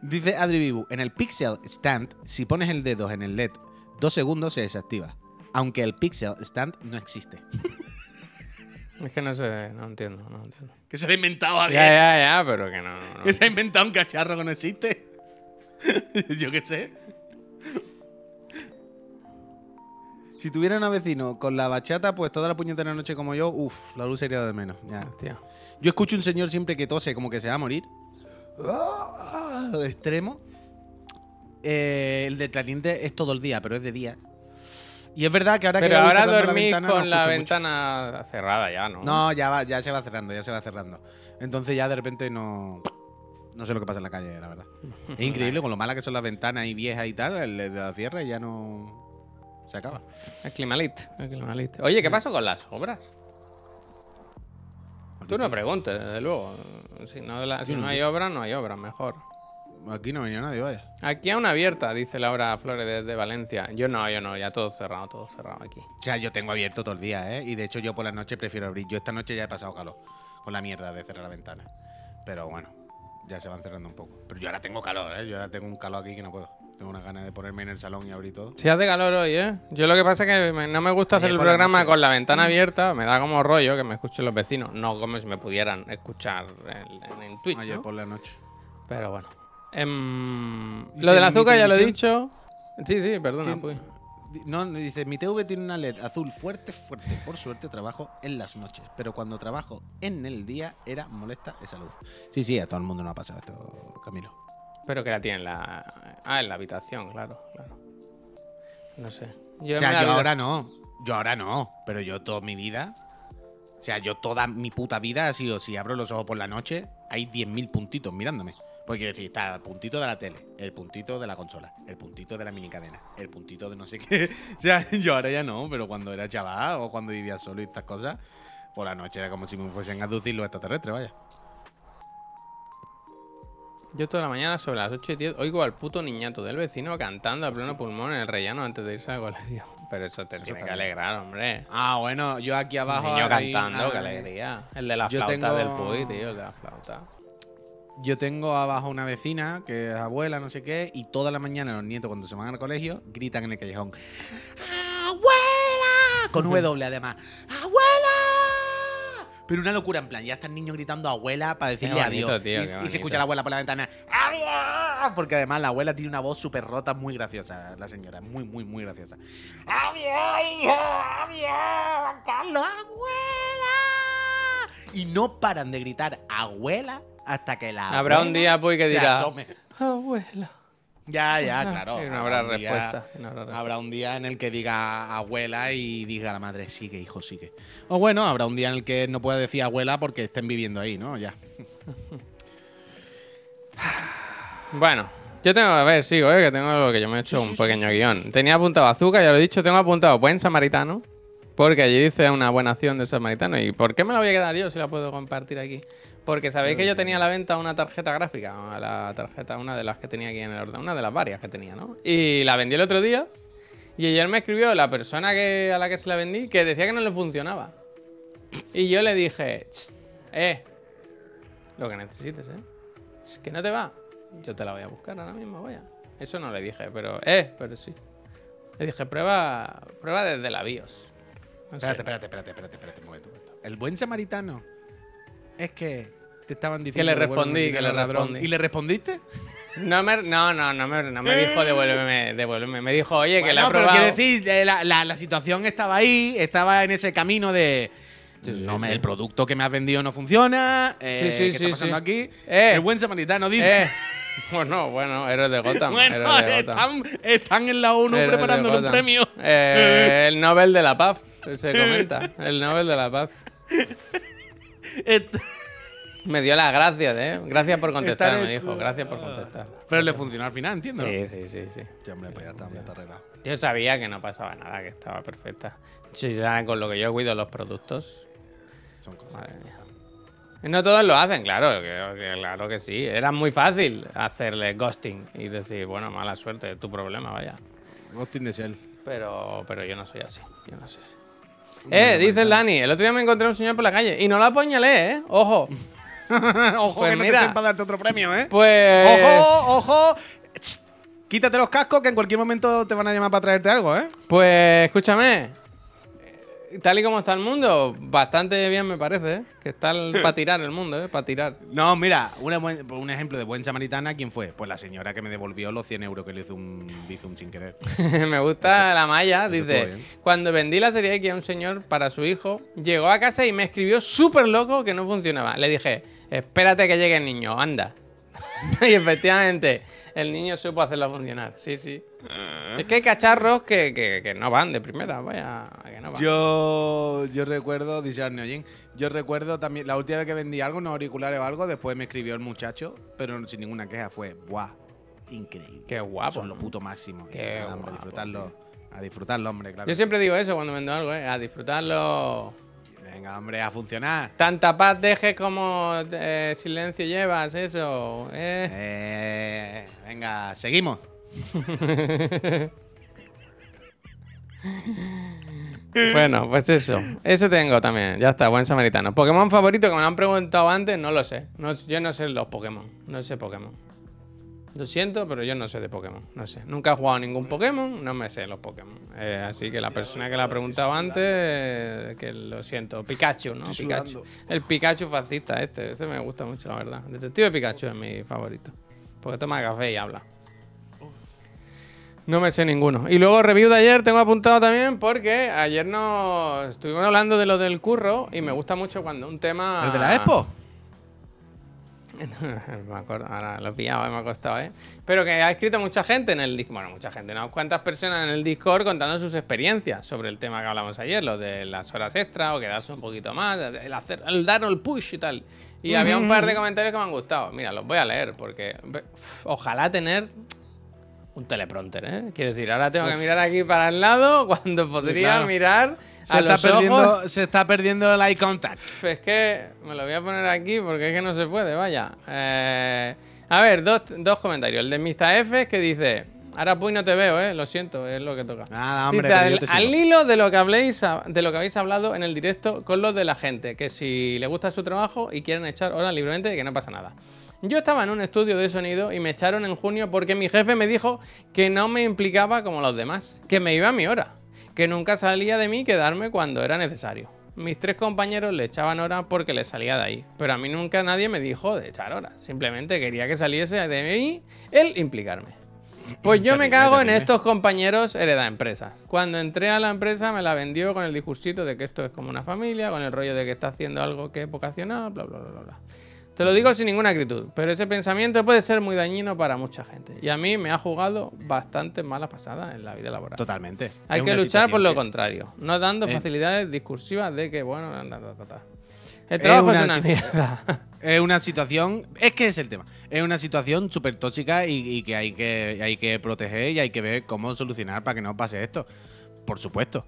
Dice Adri Bibu, en el Pixel Stand, si pones el dedo en el LED dos segundos, se desactiva. Aunque el Pixel Stand no existe. Es que no sé, no entiendo, no entiendo. Que se lo ha inventado Ya, ya, ya, pero que no. no, no. Que se ha inventado un cacharro que no existe. *laughs* yo qué sé. Si tuviera un vecino con la bachata, pues toda la puñetera noche como yo, uff, la luz sería de menos. Ya. Hostia. Yo escucho un señor siempre que tose, como que se va a morir. ¡Ah! De extremo. Eh, el de clarinete es todo el día, pero es de día. Y es verdad que ahora que Pero voy ahora cerrando dormís ventana, no con la mucho. ventana cerrada ya, ¿no? No, ya, va, ya se va cerrando, ya se va cerrando. Entonces ya de repente no. No sé lo que pasa en la calle, la verdad. Es *laughs* increíble con lo malas que son las ventanas y viejas y tal, el de la cierra y ya no. Se acaba. El climalit, el climalit. Oye, ¿qué pasó con las obras? Tú no preguntes, desde luego. Si no, de la- si Yo no no hay obras, no hay obras, mejor. Aquí no venía nadie, vaya. Aquí a una abierta, dice Laura Flores desde Valencia. Yo no, yo no, ya todo cerrado, todo cerrado aquí. O sea, yo tengo abierto todo el día, ¿eh? Y de hecho yo por la noche prefiero abrir. Yo esta noche ya he pasado calor con la mierda de cerrar la ventana. Pero bueno, ya se van cerrando un poco. Pero yo ahora tengo calor, ¿eh? Yo ahora tengo un calor aquí que no puedo. Tengo una ganas de ponerme en el salón y abrir todo. Si hace calor hoy, ¿eh? Yo lo que pasa es que me- no me gusta hacer Ayer el por la programa noche. con la ventana abierta, me da como rollo que me escuchen los vecinos, no como si me pudieran escuchar en, en- Twitch, Ayer ¿no? por la noche. Pero bueno. Em, Dice lo del azúcar ya lo he dicho. Sí, sí, perdona, Tien- pues. Di- No, no, dice, mi TV tiene una LED azul fuerte, fuerte. Por suerte trabajo en las noches. Pero cuando trabajo en el día era molesta esa luz. Sí, sí, a todo el mundo no ha pasado esto, Camilo. Pero que la tiene en la. Ah, en la habitación, claro, claro. No sé. Yo o sea, yo vida- ahora no. Yo ahora no. Pero yo toda mi vida. O sea, yo toda mi puta vida ha sido, si abro los ojos por la noche, hay 10.000 puntitos mirándome. Porque quiero decir, está el puntito de la tele, el puntito de la consola, el puntito de la minicadena, el puntito de no sé qué. *laughs* O sea, yo ahora ya no, pero cuando era chaval o cuando vivía solo y estas cosas, por la noche era como si me fuesen a aducir los extraterrestres, vaya. Yo toda la mañana sobre las 8 y 10 oigo al puto niñato del vecino cantando a pleno pulmón en el rellano antes de irse al colegio. *laughs* Pero eso te tiene que alegrar, hombre. Ah, bueno, yo aquí abajo. niño cantando, qué alegría. El de la flauta tengo- del Puy, tío, el de la flauta. Yo tengo abajo una vecina que es abuela, no sé qué, y toda la mañana los nietos cuando se van al colegio gritan en el callejón. ¡Abuela! Con *laughs* W además. ¡Abuela! Pero una locura, en plan, ya está el niño gritando abuela para decirle bonito, adiós. tío, y, se escucha a la abuela por la ventana. ¡Adiós! Porque además la abuela tiene una voz súper rota, muy graciosa, la señora. Muy, muy, muy graciosa. ¡Adiós, hijo! ¡Adiós! ¡Carlos, abuela! Y no paran de gritar abuela hasta que la Habrá un día, Puy, que dirá, asome. Abuela. Ya, ya, Ah, claro. no habrá respuesta. no habrá respuesta. Habrá un día en el que diga abuela y diga la madre, sigue, hijo, sigue. O bueno, habrá un día en el que no pueda decir abuela porque estén viviendo ahí, ¿no? Ya. *laughs* Bueno, yo tengo, a ver, sigo, eh, que tengo lo que yo me he hecho Sí, un sí, pequeño sí, guion. Tenía apuntado azúcar, ya lo he dicho, tengo apuntado buen samaritano, porque allí dice una buena acción de samaritano. ¿Y por qué me la voy a quedar yo si la puedo compartir aquí? Porque sabéis que yo tenía a la venta una tarjeta gráfica, la tarjeta, una de las que tenía aquí en el ordenador, una de las varias que tenía, ¿no? Y la vendí el otro día, y ayer me escribió la persona que, a la que se la vendí que decía que no le funcionaba. Y yo le dije, "Ch, eh, lo que necesites, ¿eh? Es que no te va. Yo te la voy a buscar ahora mismo, vaya. Eso no le dije, pero. Eh, pero sí. Le dije, prueba. Prueba desde la BIOS. No. Espérate, espérate, espérate, espérate, espérate un momento. un momento. El buen samaritano es que te estaban diciendo le "Devuélveme respondí, que le ladrón". respondí. ¿Y le respondiste? No, me, no, no, no me, no me dijo devuélveme, devuélveme. Me dijo, oye, que le Bueno, he pero probado. quiero decir, eh, la, la- la situación estaba ahí, estaba en ese camino de. Sí, sí, no me- sí. El producto que me has vendido no funciona. eh, Sí, sí, ¿Qué sí, está pasando sí. aquí? Eh. El buen samaritano dice. Eh, *laughs* bueno, bueno, héroes de Gotham. Bueno, de Gotham. están, están en la ONU preparándole un premio. Eh, el Nobel de la Paz, se comenta. El Nobel de la Paz. *laughs* Me dio las gracias, ¿eh? Gracias por contestar, Estar me dijo. Gracias por contestar. Pero le funcionó al final, entiendo. Sí, sí, sí, sí. Sí, hombre, pues ya está, hombre, está arreglado. Yo sabía que no pasaba nada, que estaba perfecta. Sí, ya con lo que yo cuido los productos. Son cosas. Madre mía. No todos lo hacen, claro, que- claro que sí. Era muy fácil hacerle ghosting y decir, bueno, mala suerte, es tu problema, vaya. Ghosting de Shell. Pero, pero yo no soy así. Yo no soy así. Eh, dice el Dani, el otro día me encontré un señor por la calle y no lo apuñalé, ¿eh? Ojo. *laughs* Ojo Pues que no mira. te estén para darte otro premio, ¿eh? Pues. Ojo, ojo. Quítate los cascos que en cualquier momento te van a llamar para traerte algo, ¿eh? Pues escúchame. Tal y como está el mundo, bastante bien me parece, ¿eh? Que está *laughs* para tirar el mundo, ¿eh? Para tirar. No, mira, una buen- un ejemplo de buen samaritana, ¿quién fue? Pues la señora que me devolvió los 100 euros que le hizo un Bizum sin querer. *laughs* me gusta la malla, dice, cuando vendí la serie X a un señor para su hijo, llegó a casa y me escribió súper loco que no funcionaba. Le dije, espérate que llegue el niño, anda. *laughs* y efectivamente, el niño supo hacerlo funcionar, sí, sí. Es que hay cacharros que, que- que no van de primera, vaya, que no van. Yo, yo recuerdo, dice Arneoyen, yo recuerdo también, la última vez que vendí algo, unos auriculares o algo, después me escribió el muchacho, pero sin ninguna queja, fue, ¡buah! Increíble. Qué guapo. Son lo puto máximo. Qué Nada, hombre, a guapo, disfrutarlo. A disfrutarlo, hombre, claro. Yo siempre digo eso cuando vendo algo, ¿eh? A disfrutarlo. Venga, hombre, a funcionar. Tanta paz dejes como eh, silencio llevas, eso. ¿eh? Eh, venga, seguimos. *laughs* Bueno, pues eso. Eso tengo también. Ya está, buen samaritano. Pokémon favorito, que me lo han preguntado antes, no lo sé. No- yo no sé los Pokémon. No sé Pokémon. Lo siento, pero yo no sé de Pokémon. No sé. Nunca he jugado ningún Pokémon, no me sé los Pokémon. Eh, así que la persona que lo ha preguntado antes, eh, que lo siento. Pikachu, ¿no? Pikachu. El Pikachu fascista este. Este me gusta mucho, la verdad. Detective Pikachu es mi favorito. Porque toma café y habla. No me sé ninguno. Y luego review de ayer tengo apuntado también porque ayer nos estuvimos hablando de lo del curro y me gusta mucho cuando un tema... ¿El de la Expo? *laughs* me acuerdo, ahora lo he pillado, me ha costado, ¿eh? Pero que ha escrito mucha gente en el Discord, bueno, mucha gente, unas cuantas personas en el Discord contando sus experiencias sobre el tema que hablamos ayer, lo de las horas extra o quedarse un poquito más, el, hacer, el dar el push y tal. Y había un par de comentarios que me han gustado. Mira, los voy a leer porque uf, ojalá tener un teleprompter, ¿eh? Quiero decir, ahora tengo que mirar aquí para el lado *laughs* cuando podría claro. mirar Se a está, los perdiendo, ojos. se está perdiendo el eye contact. Es que me lo voy a poner aquí porque es que no se puede, vaya. Eh, a ver, dos, dos comentarios. El de Mista F que dice: Ahora pues no te veo, eh. Lo siento, es lo que toca. Nada, hombre, Dice, al, al hilo de lo que habléis de lo que habéis hablado en el directo con los de la gente, que si le gusta su trabajo y quieren echar horas libremente, que no pasa nada. Yo estaba en un estudio de sonido y me echaron en junio porque mi jefe me dijo que no me implicaba como los demás, que me iba a mi hora, que nunca salía de mí quedarme cuando era necesario. Mis tres compañeros le echaban horas porque les salía de ahí, pero a mí nunca nadie me dijo de echar horas, simplemente quería que saliese de mí el implicarme. Pues yo me cago en estos compañeros hereda empresas. Cuando entré a la empresa me la vendió con el discursito de que esto es como una familia, con el rollo de que está haciendo algo que es vocacional, bla, bla, bla, bla, bla. Te lo digo sin ninguna acritud, pero ese pensamiento puede ser muy dañino para mucha gente. Y a mí me ha jugado bastante mala pasada en la vida laboral. Totalmente. Hay Es que luchar por lo que- contrario, no dando Eh. facilidades discursivas de que, bueno, ta, ta, ta, ta. el trabajo es una una, situ- mierda. *laughs* Es una situación, es que es el tema, es una situación súper tóxica y, y que, hay que hay que proteger y hay que ver cómo solucionar para que no pase esto. Por supuesto.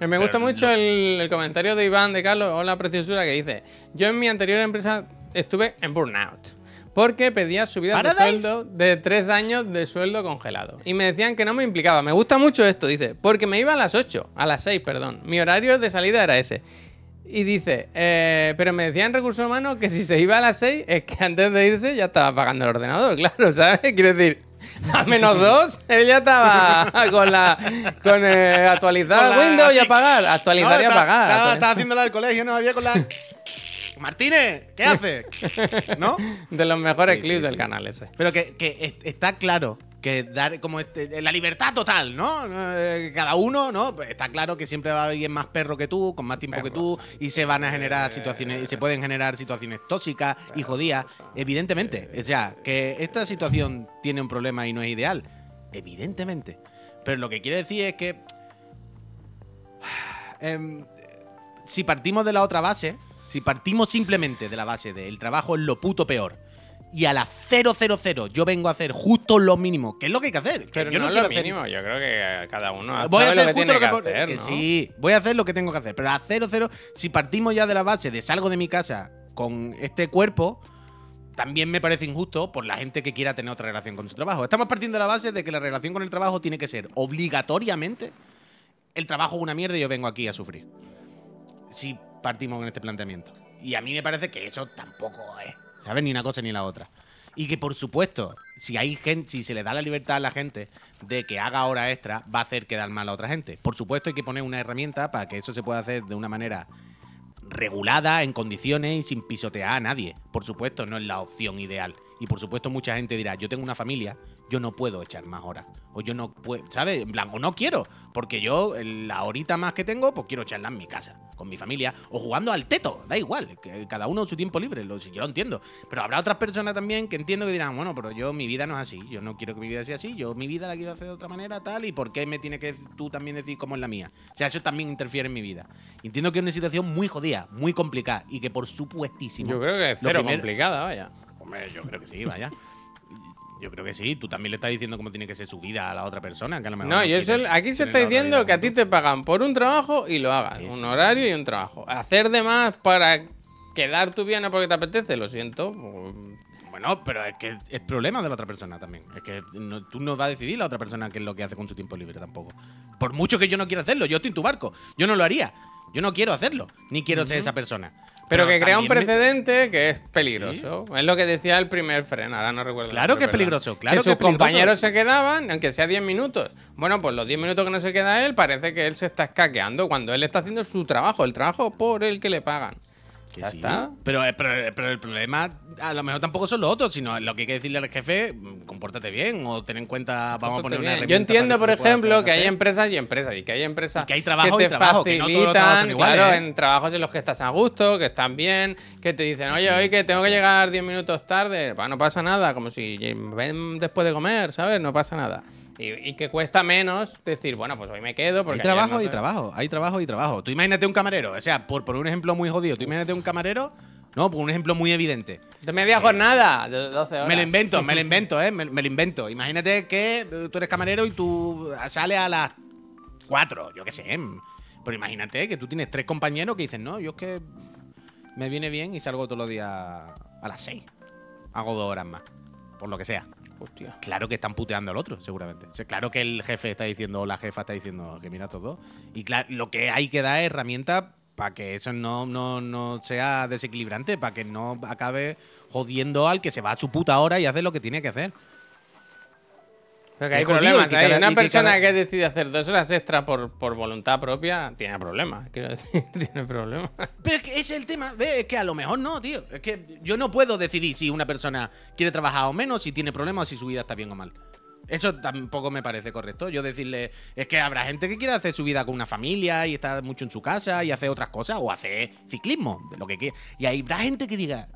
Eh, Me gusta Pero mucho el, el comentario de Iván de Carlos, hola preciosura, que dice, yo en mi anterior empresa estuve en burnout. Porque pedía subidas de sueldo de tres años de sueldo congelado. Y me decían que no me implicaba. Me gusta mucho esto, dice. Porque me iba a las 8, a las 6, perdón. Mi horario de salida era ese. Y dice, eh, pero me decían recursos humanos que si se iba a las 6 es que antes de irse ya estaba pagando el ordenador, *laughs* claro, ¿sabes? Quiero decir, a menos 2, él ya estaba *laughs* con la con eh, actualizar Windows y apagar, actualizar y apagar. Estaba, estaba haciendo la del colegio, no había con la. *laughs* Martínez, ¿qué haces? *laughs* ¿No? De los mejores Sí, clips sí, del sí. canal ese. Pero que, que est- está claro que dar como este- la libertad total, ¿no? Eh, Cada uno, ¿no? Pues está claro que siempre va a haber alguien más perro que tú, con más tiempo que tú, y se van a generar situaciones, y se pueden generar situaciones tóxicas y jodidas, evidentemente. O sea, que esta situación tiene un problema y no es ideal, evidentemente. Pero lo que quiero decir es que *sighs* em, si partimos de la otra base, si partimos simplemente de la base de el trabajo es lo puto peor, y a las 000 yo vengo a hacer justo lo mínimo, que es lo que hay que hacer. que Pero yo no, es lo hacer- mínimo, yo creo que cada uno Voy a hacer lo que justo tiene lo que, hacer, que ¿no? sí, voy a hacer lo que tengo que hacer, pero a 0 si partimos ya de la base de salgo de mi casa con este cuerpo, también me parece injusto por la gente que quiera tener otra relación con su trabajo. Estamos partiendo de la base de que la relación con el trabajo tiene que ser obligatoriamente el trabajo es una mierda y yo vengo aquí a sufrir. Si partimos con este planteamiento. Y a mí me parece que eso tampoco es, ¿sabes? Ni una cosa ni la otra. Y que por supuesto, si hay gente, si se le da la libertad a la gente de que haga hora extra, va a hacer quedar mal a otra gente. Por supuesto, hay que poner una herramienta para que eso se pueda hacer de una manera regulada, en condiciones y sin pisotear a nadie. Por supuesto, no es la opción ideal. Y por supuesto, mucha gente dirá, yo tengo una familia, yo no puedo echar más horas. O yo no puedo, ¿sabes? En plan, o no quiero. Porque yo, la horita más que tengo, pues quiero echarla en mi casa, con mi familia. O jugando al teto, da igual. Que cada uno su tiempo libre, lo, yo lo entiendo. Pero habrá otras personas también que entiendo que dirán, bueno, pero yo, mi vida no es así. Yo no quiero que mi vida sea así. Yo mi vida la quiero hacer de otra manera, tal. ¿Y por qué me tiene que tú también decir cómo es la mía? O sea, eso también interfiere en mi vida. Entiendo que es una situación muy jodida, muy complicada. Y que por supuestísimo. Yo creo que es cero complicada, vaya. Hombre, yo creo que sí, vaya. Yo creo que sí. Tú también le estás diciendo cómo tiene que ser su vida a la otra persona. Que a lo mejor no, yo aquí se está diciendo que a ti te pagan por un trabajo y lo hagas. un horario y un trabajo. Hacer de más para quedar tu bien porque te apetece, lo siento. Bueno, pero es que es problema de la otra persona también. Es que tú no vas a decidir la otra persona qué es lo que hace con su tiempo libre tampoco. Por mucho que yo no quiera hacerlo, yo estoy en tu barco. Yo no lo haría. Yo no quiero hacerlo, ni quiero ser esa persona. Pero, que crea un precedente que es peligroso. Es lo que decía el primer freno, ahora no recuerdo. Claro que es peligroso, claro que, sus compañeros se quedaban, aunque sea 10 minutos. Bueno, pues los 10 minutos que no se queda él, parece que él se está escaqueando cuando él está haciendo su trabajo, el trabajo por el que le pagan ya está. Pero, pero, el problema a lo mejor tampoco son los otros, sino lo que hay que decirle al jefe, mm, compórtate bien o ten en cuenta, vamos a poner una Yo entiendo, por ejemplo, que hay empresas y empresas y que hay empresas que, hay trabajo te y trabajo, facilitan, que claro, ¿eh? en trabajos en los que estás a gusto, que están bien, que te dicen, oye, hoy que tengo que llegar 10 minutos tarde, no pasa nada, como si ven después de comer, ¿sabes? No pasa nada. Y, que cuesta menos decir, bueno, pues hoy me quedo. Porque hay trabajo y trabajo, hay trabajo y trabajo. Tú imagínate un camarero, o sea, por, por un ejemplo muy jodido, tú imagínate un camarero, no, por un ejemplo muy evidente. De media jornada, de 12 horas. Me lo invento, me lo *laughs* invento, ¿eh? Me, lo invento. Imagínate que tú eres camarero y tú sales a las 4, yo qué sé. Pero imagínate que tú tienes tres compañeros que dicen, no, yo es que me viene bien y salgo todos los días a las 6. Hago dos horas más, por lo que sea. Claro que están puteando al otro, seguramente. claro que el jefe está diciendo, o la jefa está diciendo que mira todo. Y claro, lo que hay que dar es herramientas para que eso no, no, sea desequilibrante, para que no acabe jodiendo al que se va a su puta hora y hace lo que tiene que hacer que hay problemas. hay una persona que, decide hacer dos horas extra por, por voluntad propia, tiene problemas. Quiero decir, *laughs* tiene problemas. Pero es que es el tema. Es que a lo mejor no, tío. Es que yo no puedo decidir si una persona quiere trabajar o menos, si tiene problemas o si su vida está bien o mal. Eso tampoco me parece correcto. Yo decirle, es que habrá gente que quiere hacer su vida con una familia y estar mucho en su casa y hacer otras cosas, o hacer ciclismo, de lo que quiera. Y habrá gente que diga,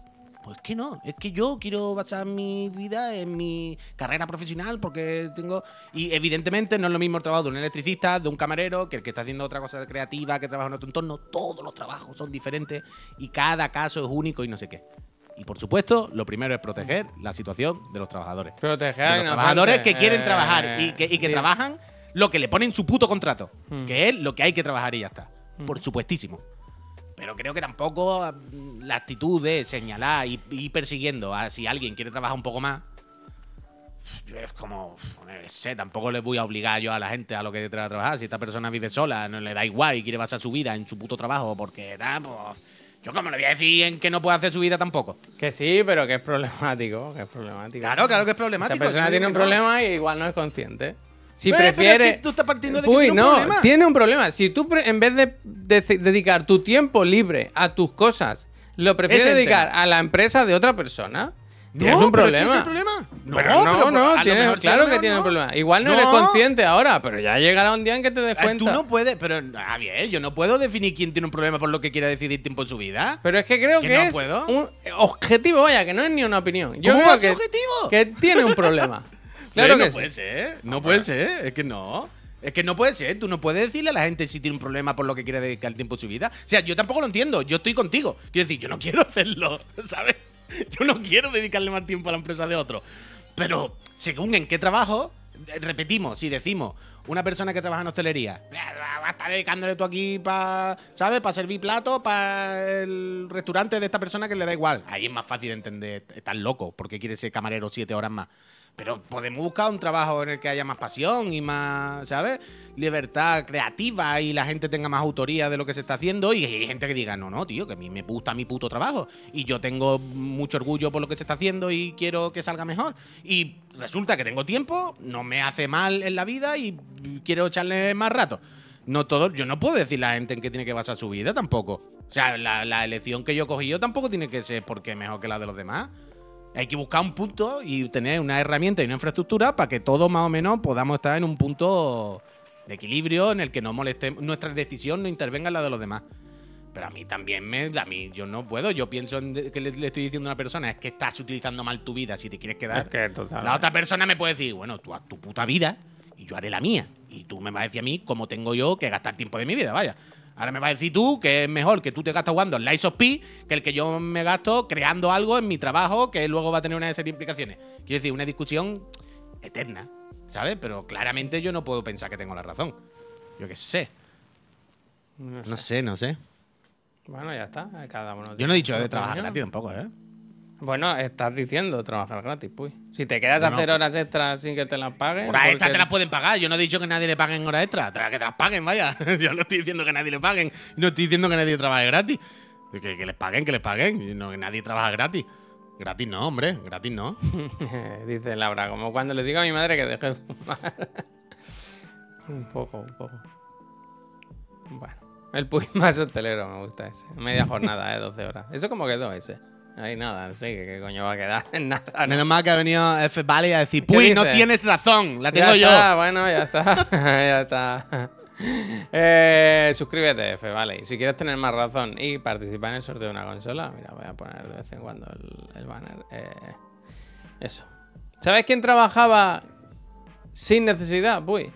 pues que no, es que yo quiero basar mi vida en mi carrera profesional porque tengo... Y evidentemente no es lo mismo el trabajo de un electricista, de un camarero, que el que está haciendo otra cosa creativa, que trabaja en otro entorno. Todos los trabajos son diferentes y cada caso es único y no sé qué. Y por supuesto, lo primero es proteger la situación de los trabajadores. Proteger a los trabajadores que quieren trabajar y que, y trabajan lo que le ponen su puto contrato, hmm. que es lo que hay que trabajar y ya está. Hmm. Por supuestísimo. Pero creo que tampoco mm, la actitud de señalar y ir persiguiendo a si alguien quiere trabajar un poco más. Es como, no sé, tampoco le voy a obligar yo a la gente a lo que a trabajar. Si esta persona vive sola, no le da igual y quiere basar su vida en su puto trabajo porque da, pues. Yo como le voy a decir en que no puede hacer su vida tampoco. Que sí, pero que es problemático, que es problemático. Claro, claro que es problemático. Esa persona tiene un problema y igual no es consciente. Si prefiere. tú estás partiendo de que tiene no, un problema. tiene un problema. Si tú, en vez de, dedicar tu tiempo libre a tus cosas, lo prefieres dedicar a la empresa de otra persona. Tienes un problema. problema? No, no, no, claro que tiene un problema. Igual no, eres consciente ahora, pero ya llegará un día en que te des ah, cuenta. Tú no puedes, pero a ver, yo no puedo definir quién tiene un problema por lo que quiera decidir tiempo en su vida. Pero es que creo que, es un objetivo, vaya, que no es ni una opinión. Yo creo que, objetivo? que tiene un problema. *laughs* Claro no puede ser, no, puede ser, es que no. Es que no puede ser, tú no puedes decirle a la gente si tiene un problema por lo que quiere dedicar el tiempo de su vida. O sea, yo tampoco lo entiendo, yo estoy contigo. Quiero decir, yo no quiero *laughs* hacerlo, ¿sabes? Yo no quiero dedicarle más tiempo a la empresa de otro. Pero, según en qué trabajo, repetimos, si decimos, una persona que trabaja en hostelería, va a estar dedicándole tú aquí para, ¿sabes? Para servir platos para el restaurante de esta persona que le da igual. Ahí es más fácil de entender, estás loco, porque quiere ser camarero siete horas más. Pero podemos buscar un trabajo en el que haya más pasión y más, ¿sabes? Libertad creativa y la gente tenga más autoría de lo que se está haciendo. Y hay gente que diga, no, no, tío, que a mí me gusta mi puto trabajo. Y yo tengo mucho orgullo por lo que se está haciendo y quiero que salga mejor. Y resulta que tengo tiempo, no me hace mal en la vida y quiero echarle más rato. No todo, yo no puedo decir a la gente en qué tiene que basar su vida tampoco. O sea, la, la elección que yo he cogido tampoco tiene que ser porque es mejor que la de los demás. Hay que buscar un punto y tener una herramienta y una infraestructura para que todos más o menos podamos estar en un punto de equilibrio en el que no molestemos, nuestra decisión no intervenga en la de los demás. Pero a mí también me. A mí yo no puedo. Yo pienso en de- que le, le estoy diciendo a una persona es que estás utilizando mal tu vida si te quieres quedar. Es que total. La otra persona me puede decir, bueno, tú haz tu puta vida y yo haré la mía. Y tú me vas a decir a mí cómo tengo yo que gastar tiempo de mi vida, vaya. Ahora me vas a decir tú que es mejor que tú te gastas jugando en Lies of P que el que yo me gasto creando algo en mi trabajo que luego va a tener una serie de implicaciones. Quiero decir, una discusión eterna, ¿sabes? Pero claramente yo no puedo pensar que tengo la razón. Yo qué sé. No sé. No sé, no sé. Bueno, ya está. Cada uno Yo no he dicho de trabajar gratis tampoco, ¿eh? Bueno, estás diciendo trabajar gratis, pues. Si te quedas a hacer pues- horas extras sin que te las paguen. Horas extras porque- te las pueden pagar. Yo no he dicho que nadie le paguen horas extras. Que te las paguen, vaya. *laughs* Yo no estoy diciendo que nadie le paguen. No estoy diciendo que nadie trabaje gratis. Que, que les paguen, que les paguen. No, que nadie trabaja gratis. Gratis no, hombre. Gratis no. *laughs* Dice Laura, como cuando le digo a mi madre que deje de fumar. *laughs* un poco, un poco. Bueno, el Puy más hostelero me gusta ese. Media jornada, ¿eh? 12 horas. ¿Eso cómo quedó ese? Ahí nada, sé qué, coño va a quedar. *laughs* Nada. ¿no? Menos mal que ha venido F Valley a decir, ¿Qué Puy, no tienes razón. La Ya tengo yo. está, bueno, ya está. *laughs* ya está. Eh, suscríbete, F, vale. Y si quieres tener más razón y participar en el sorteo de una consola, mira, voy a poner de vez en cuando el, el banner. Eh, eso. ¿Sabes quién trabajaba sin necesidad? Uy.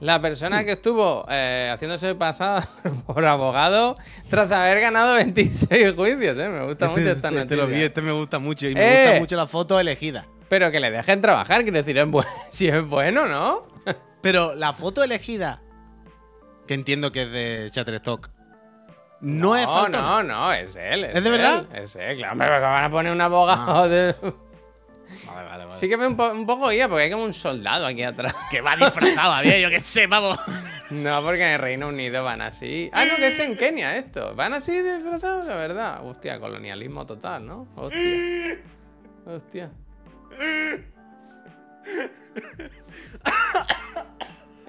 La persona que estuvo eh, haciéndose pasar *laughs* por abogado tras haber ganado 26 juicios, ¿eh? Me gusta mucho esta este, este lo vi, noticia. este me gusta mucho. Y me Eh. gusta mucho la foto elegida. Pero que le dejen trabajar, quiero decir, es *laughs* si es bueno, ¿no? Pero la foto elegida, que entiendo que es de Shutterstock, no, es Falcon. No, no, es él. ¿Es de verdad? Es él, claro, hombre, porque van a poner un abogado Ah. de... Vale, vale, vale. Sí que me un, po- un poco guía, porque hay como un soldado aquí atrás. Que va disfrazado, había yo que sé, vamos. No, porque en el Reino Unido van así. Ah, no, que es en Kenia esto. Van así disfrazados, de verdad. Hostia, colonialismo total, ¿no? Hostia. Hostia. *coughs*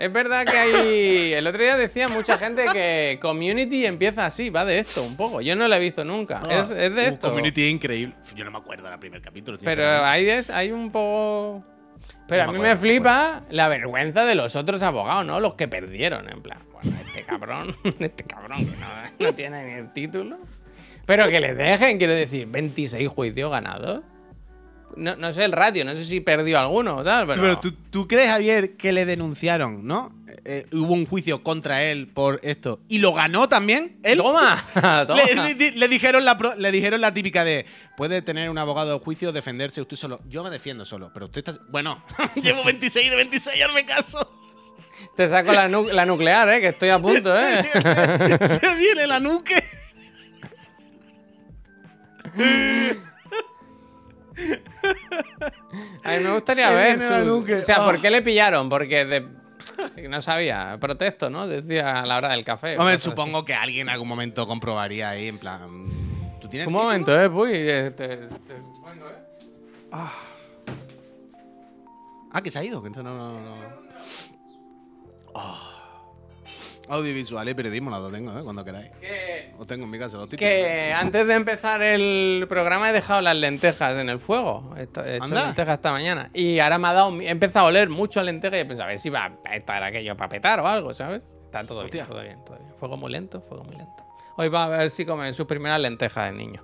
Es verdad que hay. El otro día decía mucha gente que Community empieza así, va de esto un poco. Yo no lo he visto nunca. Es, es de esto. Community increíble. Yo no me acuerdo del primer capítulo. Pero sinceramente. ahí es, hay un poco. Pero No a me mí acuerdo, me flipa la vergüenza de los otros abogados, ¿no? Los que perdieron. En plan, bueno, este cabrón, *laughs* este cabrón que no, no tiene ni el título. Pero que le dejen, quiero decir, 26 juicios ganados. No, no sé el ratio, no sé si perdió alguno o tal, pero. Pero tú, tú crees, Javier, que le denunciaron, ¿no? Eh, hubo un juicio contra él por esto. ¿Y lo ganó también? ¿Él? ¡Toma! *laughs* ¡Toma! Le, le- le dijeron la pro- le dijeron la típica de puede tener un abogado de juicio, defenderse usted solo. Yo me defiendo solo, pero usted está. Bueno, *laughs* llevo 26 de 26, hazme caso. Te saco la, nu- la nuclear, ¿eh? Que estoy a punto, *laughs* ¿eh? Se viene, se viene la nuque. *laughs* A mí me gustaría Se ver. su-. O sea, Oh. ¿por qué le pillaron? Porque de- no sabía. Protesto, ¿no? Decía a la hora del café. Hombre, así. supongo que alguien en algún momento comprobaría ahí, en plan. ¿Tú tienes Un título? momento, eh, Puy. eh, te- te- eh. Ah, que se ha ido. Que no, no, no, no. Oh. Audiovisual y periodismo, las dos tengo, ¿eh? Cuando queráis. Que, Os tengo en mi casa los títulos. que antes de empezar el programa he dejado las lentejas en el fuego. He hecho he hecho Anda. lentejas esta mañana. Y ahora me ha dado. He empezado a oler mucho a lenteja y he pensado, a ver si va a estar aquello para petar o algo, ¿sabes? Está todo bien, todo bien, todo bien. Fuego muy lento, fuego muy lento. Hoy va a ver si come sus primeras lentejas el niño.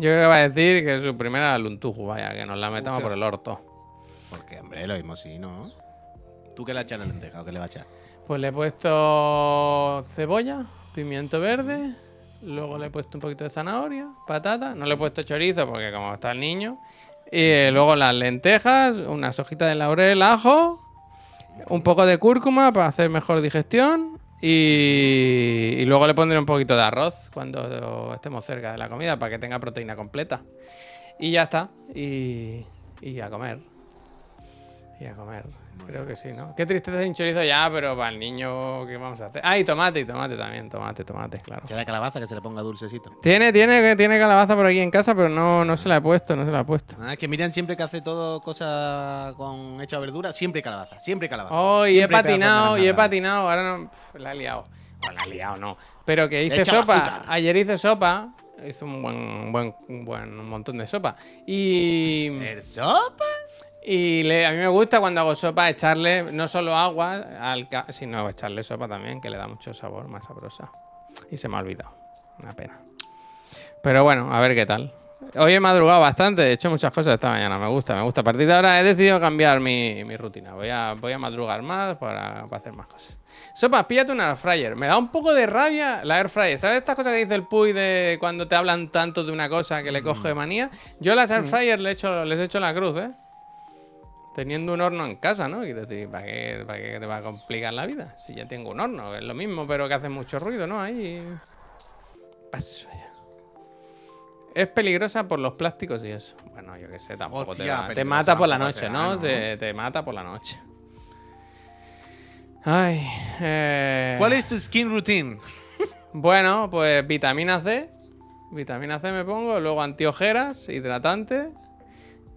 Yo creo que va a decir que su primera luntuju, vaya, que nos la metamos Hostia. por el orto. Porque, hombre, lo mismo sí, ¿no? ¿Tú qué le echas a la lenteja o qué le vas a echar? Pues le he puesto cebolla, pimiento verde, luego le he puesto un poquito de zanahoria, patata, no le he puesto chorizo porque como está el niño, y eh, luego las lentejas, unas hojitas de laurel, ajo, un poco de cúrcuma para hacer mejor digestión y, y luego le pondré un poquito de arroz cuando estemos cerca de la comida para que tenga proteína completa. Y ya está, y, y a comer. Y a comer. Creo que sí, ¿no? Qué tristeza sin chorizo ya, pero para el niño, ¿qué vamos a hacer? Ah, y tomate, y tomate también. Tomate, tomate, claro. ¿Será calabaza que se le ponga dulcecito? Tiene, tiene, tiene calabaza por aquí en casa, pero no, no se la he puesto, no se la he puesto. Ah, es que Miriam siempre que hace todo cosas con hecha verdura, siempre calabaza, siempre calabaza. Oh, y he Siempre patinado, y he patinado. Ahora no. pf, la he liado. Bueno, la he liado, no. Pero que hice sopa. azúcar. Ayer hice sopa. Hice un buen, un buen, un buen un montón de sopa. Y. ¿El sopa? Y le- a mí me gusta cuando hago sopa echarle no solo agua, al ca- sino echarle sopa también, que le da mucho sabor, más sabrosa. Y se me ha olvidado. Una pena. Pero bueno, a ver qué tal. Hoy he madrugado bastante, he hecho muchas cosas esta mañana, me gusta, me gusta. A partir de ahora he decidido cambiar mi, mi rutina. Voy a, voy a madrugar más para, para hacer más cosas. Sopa, píllate una air fryer. Me da un poco de rabia la air fryer. ¿Sabes estas cosas que dice el Puy de cuando te hablan tanto de una cosa que le coge manía? Yo a las air fryer le echo, les echo la cruz, ¿eh? Teniendo un horno en casa, ¿no? Quiero decir, ¿para qué, ¿para qué te va a complicar la vida? Si ya tengo un horno, es lo mismo, pero que hace mucho ruido, ¿no? Ahí. Paso ya. Es peligrosa por los plásticos y eso. Bueno, yo qué sé, tampoco te, va- te mata por la noche, ¿no? ¿no? Te, te mata por la noche. Ay. eh, ¿Cuál es tu skin routine? *laughs* Bueno, pues vitamina C. Vitamina C me pongo, luego antiojeras, hidratante.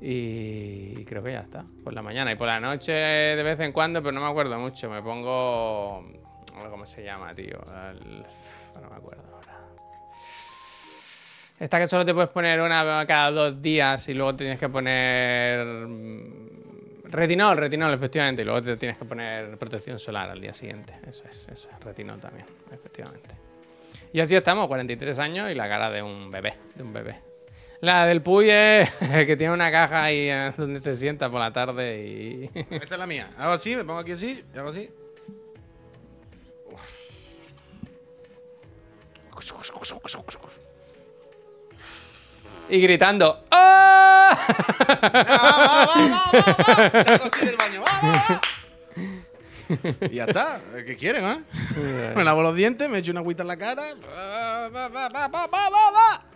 Y creo que ya está. Por la mañana y por la noche de vez en cuando, pero no me acuerdo mucho. Me pongo. ¿Cómo se llama, tío? No me acuerdo ahora. Esta que solo te puedes poner una cada dos días y luego tienes que poner. mm, Retinol, retinol, efectivamente. Y luego te tienes que poner protección solar al día siguiente. Eso es, eso es. Retinol también, efectivamente. Y así estamos, 43 años y la cara de un bebé, de un bebé. La del Puy es *laughs* que tiene una caja ahí eh, donde se sienta por la tarde y... *laughs* Esta es la mía. Hago así, me pongo aquí así, y hago así. y gritando ¡Ah! ¡Va, va, va! *laughs* Salgo así del baño. Y ya está. ¿Qué quieren, eh? Me lavo los dientes, me echo una agüita en la cara. Va, va, va, va, va.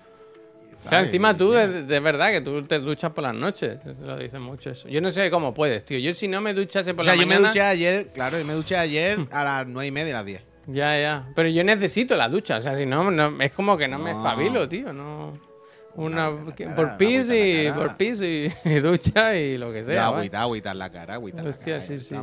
O sea, encima tú, de, de verdad, que tú te duchas por las noches. Lo dicen mucho eso. Yo no sé cómo puedes, tío. Yo si no me duchase por O sea, la yo me duché ayer, claro, yo me duché ayer *laughs* a las nueve y media, a las 10. Ya, ya. Pero yo necesito la ducha. O sea, si no, no- es como que no, me espabilo, tío. No... Una, por pis y por pis y, y ducha y lo que sea. agüita, agüita en la cara, agüita en la Hostia, cara, sí, sí.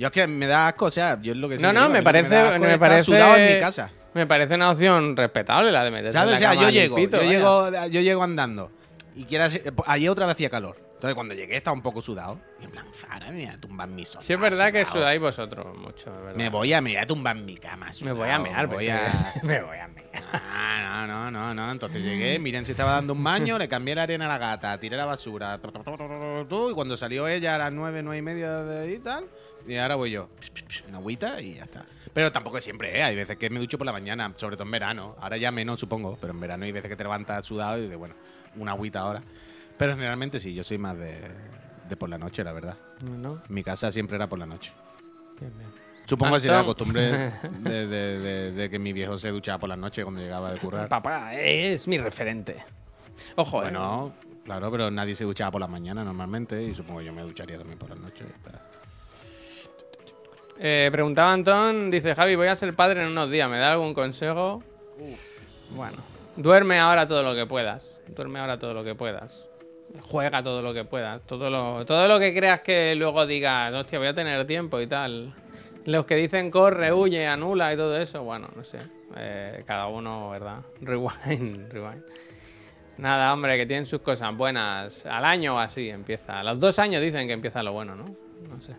Yo es que me da asco, o sea, yo es lo que No, no, digo, me parece, me estar parece, sudado en mi casa. me parece una opción respetable la de meterse en ¿Sabes? la O sea, cama yo llego, limpito, yo llego, yo llego andando. Y quieras, ayer otra vez hacía calor. Entonces cuando llegué estaba un poco sudado. Y en plan, Fara, me voy a tumbar mi sofá. Sí, es verdad que sudáis vosotros mucho, es verdad. Me voy a, me voy a tumbar en mi cama. Me voy a mear, me pues, voy a... me voy a mear. Ah, no, no, no, no. Entonces llegué, miren si estaba dando un baño, le cambié la arena a la gata, tiré la basura. Y cuando salió ella a las nueve, nueve y media de ahí y tal. Y ahora voy yo. Una agüita y ya está. Pero tampoco es siempre, ¿eh? Hay veces que me ducho por la mañana, sobre todo en verano. Ahora ya menos, supongo. Pero en verano hay veces que te levantas sudado y dices, bueno, una agüita ahora. Pero generalmente sí, yo soy más de, de por la noche, la verdad. ¿No? Mi casa siempre era por la noche. Bien, bien. Supongo que será la costumbre *laughs* de, de- de- de que mi viejo se duchaba por la noche cuando llegaba de currar. Papá es mi referente. Ojo, eh. Bueno, claro, pero nadie se duchaba por la mañana normalmente y supongo que yo me ducharía también por la noche. Eh, preguntaba Antón, dice Javi, voy a ser padre en unos días, ¿me da algún consejo? Bueno, duerme ahora todo lo que puedas. Duerme ahora todo lo que puedas. Juega todo lo que puedas. Todo lo, todo lo que creas que luego digas, hostia, voy a tener tiempo y tal. Los que dicen corre, huye, anula y todo eso, bueno, no sé. Eh, cada uno, ¿verdad? *laughs* Rewind, rewind. Nada, hombre, que tienen sus cosas buenas. Al año o así empieza. A los dos años dicen que empieza lo bueno, ¿no? No sé.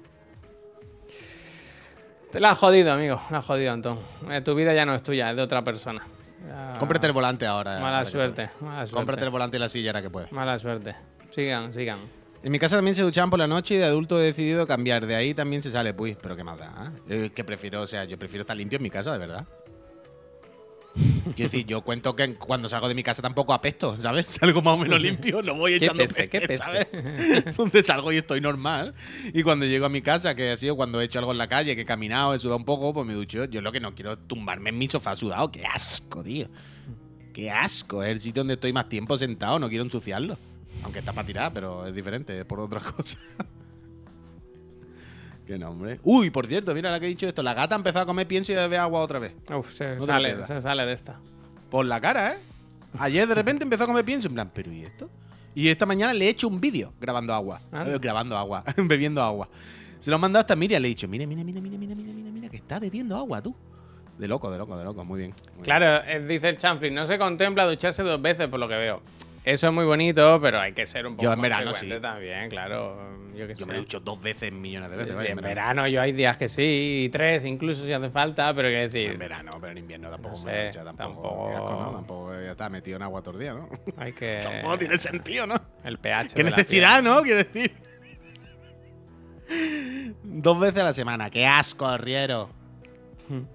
Te la has jodido, amigo. La has jodido, Antón. Eh, tu vida ya no es tuya, es de otra persona. Ya- Cómprate el volante ahora. Mala que suerte, mala suerte. Cómprate el volante y la silla ahora que puedes. Mala suerte. Sigan, sigan. En mi casa también se duchaban por la noche y de adulto he decidido cambiar. De ahí también se sale, pues, pero qué más da. ¿eh? Yo es que prefiero, o sea, yo prefiero estar limpio en mi casa, de verdad. *laughs* Quiero decir, yo cuento que cuando salgo de mi casa tampoco apesto, ¿sabes? *laughs* Salgo más o menos limpio, no voy echando peste, qué peste, peste. ¿sabes? *laughs* Donde salgo y estoy normal. Y cuando llego a mi casa, que ha sido cuando he hecho algo en la calle, que he caminado, he sudado un poco, pues me ducho. Yo lo que no quiero es tumbarme en mi sofá sudado. ¡Qué asco, tío! ¡Qué asco! Es el sitio donde estoy más tiempo sentado, no quiero ensuciarlo. Aunque está para tirar, pero es diferente, es por otra cosa. Qué nombre. Uy, por cierto, mira la que he dicho esto. La gata ha empezado a comer pienso y a beber agua otra vez. Uf, se, No sale, pierdas. se sale de esta. Por la cara, ¿eh? Ayer de repente empezó a comer pienso. En plan, ¿pero y esto? Y esta mañana le he hecho un vídeo grabando agua. Anda. Eh, grabando agua. *laughs* bebiendo agua. Se lo he mandado hasta Miriam. Le he dicho, mira, mira, mira, mira, mira, mira, mira, mira, que está bebiendo agua, tú. De loco, de loco, de loco. Muy bien. muy. Claro, eh, dice el chanfli, no se contempla ducharse dos veces por lo que veo. Eso es muy bonito, pero hay que ser un poco Yo en verano, sí. también, claro. Yo qué Yo sé. me he ducho dos veces millones de veces. Sí, en verano yo hay días que sí, y tres incluso si hace falta, pero quiero decir, En verano, pero en invierno tampoco No me sé, ducho, tampoco. tampoco- qué asco, ¿no? Tampoco ya está metido en agua todo el día, ¿no? hay que... *laughs* Tampoco tiene sentido, ¿no? El pH Qué necesidad, ¿no? Quiero decir. *laughs* Dos veces a la semana. Qué asco, arriero. piel.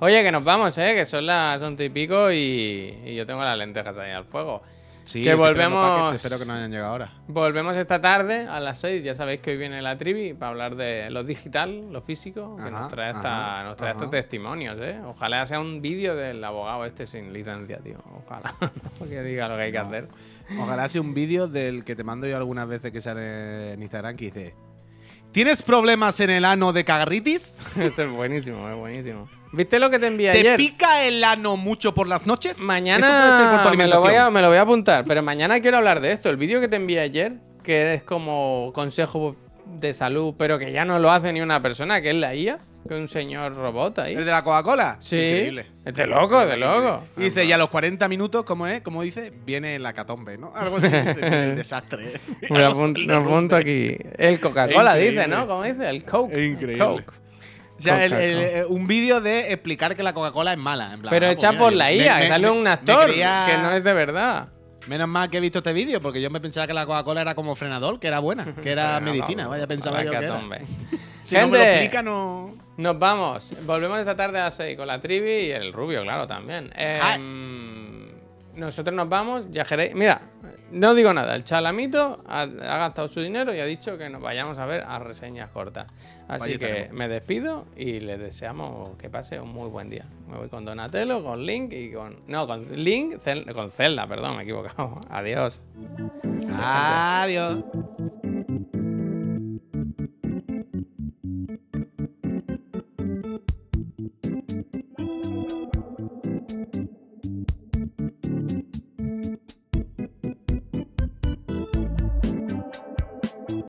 Oye, que nos vamos, ¿eh? Que son las once y pico y, y yo tengo las lentejas ahí al fuego. Sí, Que volvemos- packets, Espero que no hayan llegado ahora. Volvemos esta tarde a las 6. Ya sabéis que hoy viene la trivi para hablar de lo digital, lo físico, que Ajá, nos trae, esta, ajá, nos trae estos testimonios, ¿eh? Ojalá sea un vídeo del abogado este sin licencia, tío. Ojalá *laughs* que diga lo que hay que hacer. Ojalá sea un vídeo del que te mando yo algunas veces que sale en Instagram que dice: ¿Tienes problemas en el ano de cagarritis? *laughs* Eso es buenísimo, es buenísimo. ¿Viste lo que te envié ¿Te ayer? pica el ano mucho por las noches? Por Mañana me lo, voy a, alimentación. me lo voy a apuntar, pero mañana quiero hablar de esto. El vídeo que te envié ayer, que es como consejo de salud, pero que ya no lo hace ni una persona, que es la IA, que un señor robot ahí. ¿El de la Coca-Cola? Sí, Increíble. es de loco, es de loco. Y dice, y a los 40 minutos, ¿cómo es? ¿Cómo dice? Viene la catombe, ¿no? *laughs* Algo así. el *laughs* desastre. Me lo apunto, me apunto aquí. El Coca-Cola dice. ¿no? ¿Cómo dice? El Coke. Es increíble. Coke. O sea, el- eh, un vídeo de explicar que la Coca-Cola es mala. en plan, Pero ah, hecha pues por la IA, me- que sale un actor, creía- que no es de verdad. Menos mal que he visto este vídeo, porque yo me pensaba que la Coca-Cola era como frenador, que era buena, *laughs* que era medicina. Vaya, pensaba yo que era. *laughs* Si no me lo explica, no... Nos vamos. Volvemos esta tarde a las 6 con la trivi y el rubio, claro, también. Em, nosotros nos vamos, ya Jerez- Mira, no digo nada. El chalamito ha, ha gastado su dinero y ha dicho que nos vayamos a ver a reseñas cortas. Así Vaya que tenemos. me despido y les deseamos que pase un muy buen día. Me voy con Donatello, con Link y con. No, con Link, con Zelda, perdón, me he equivocado. *laughs* Adiós. Adiós.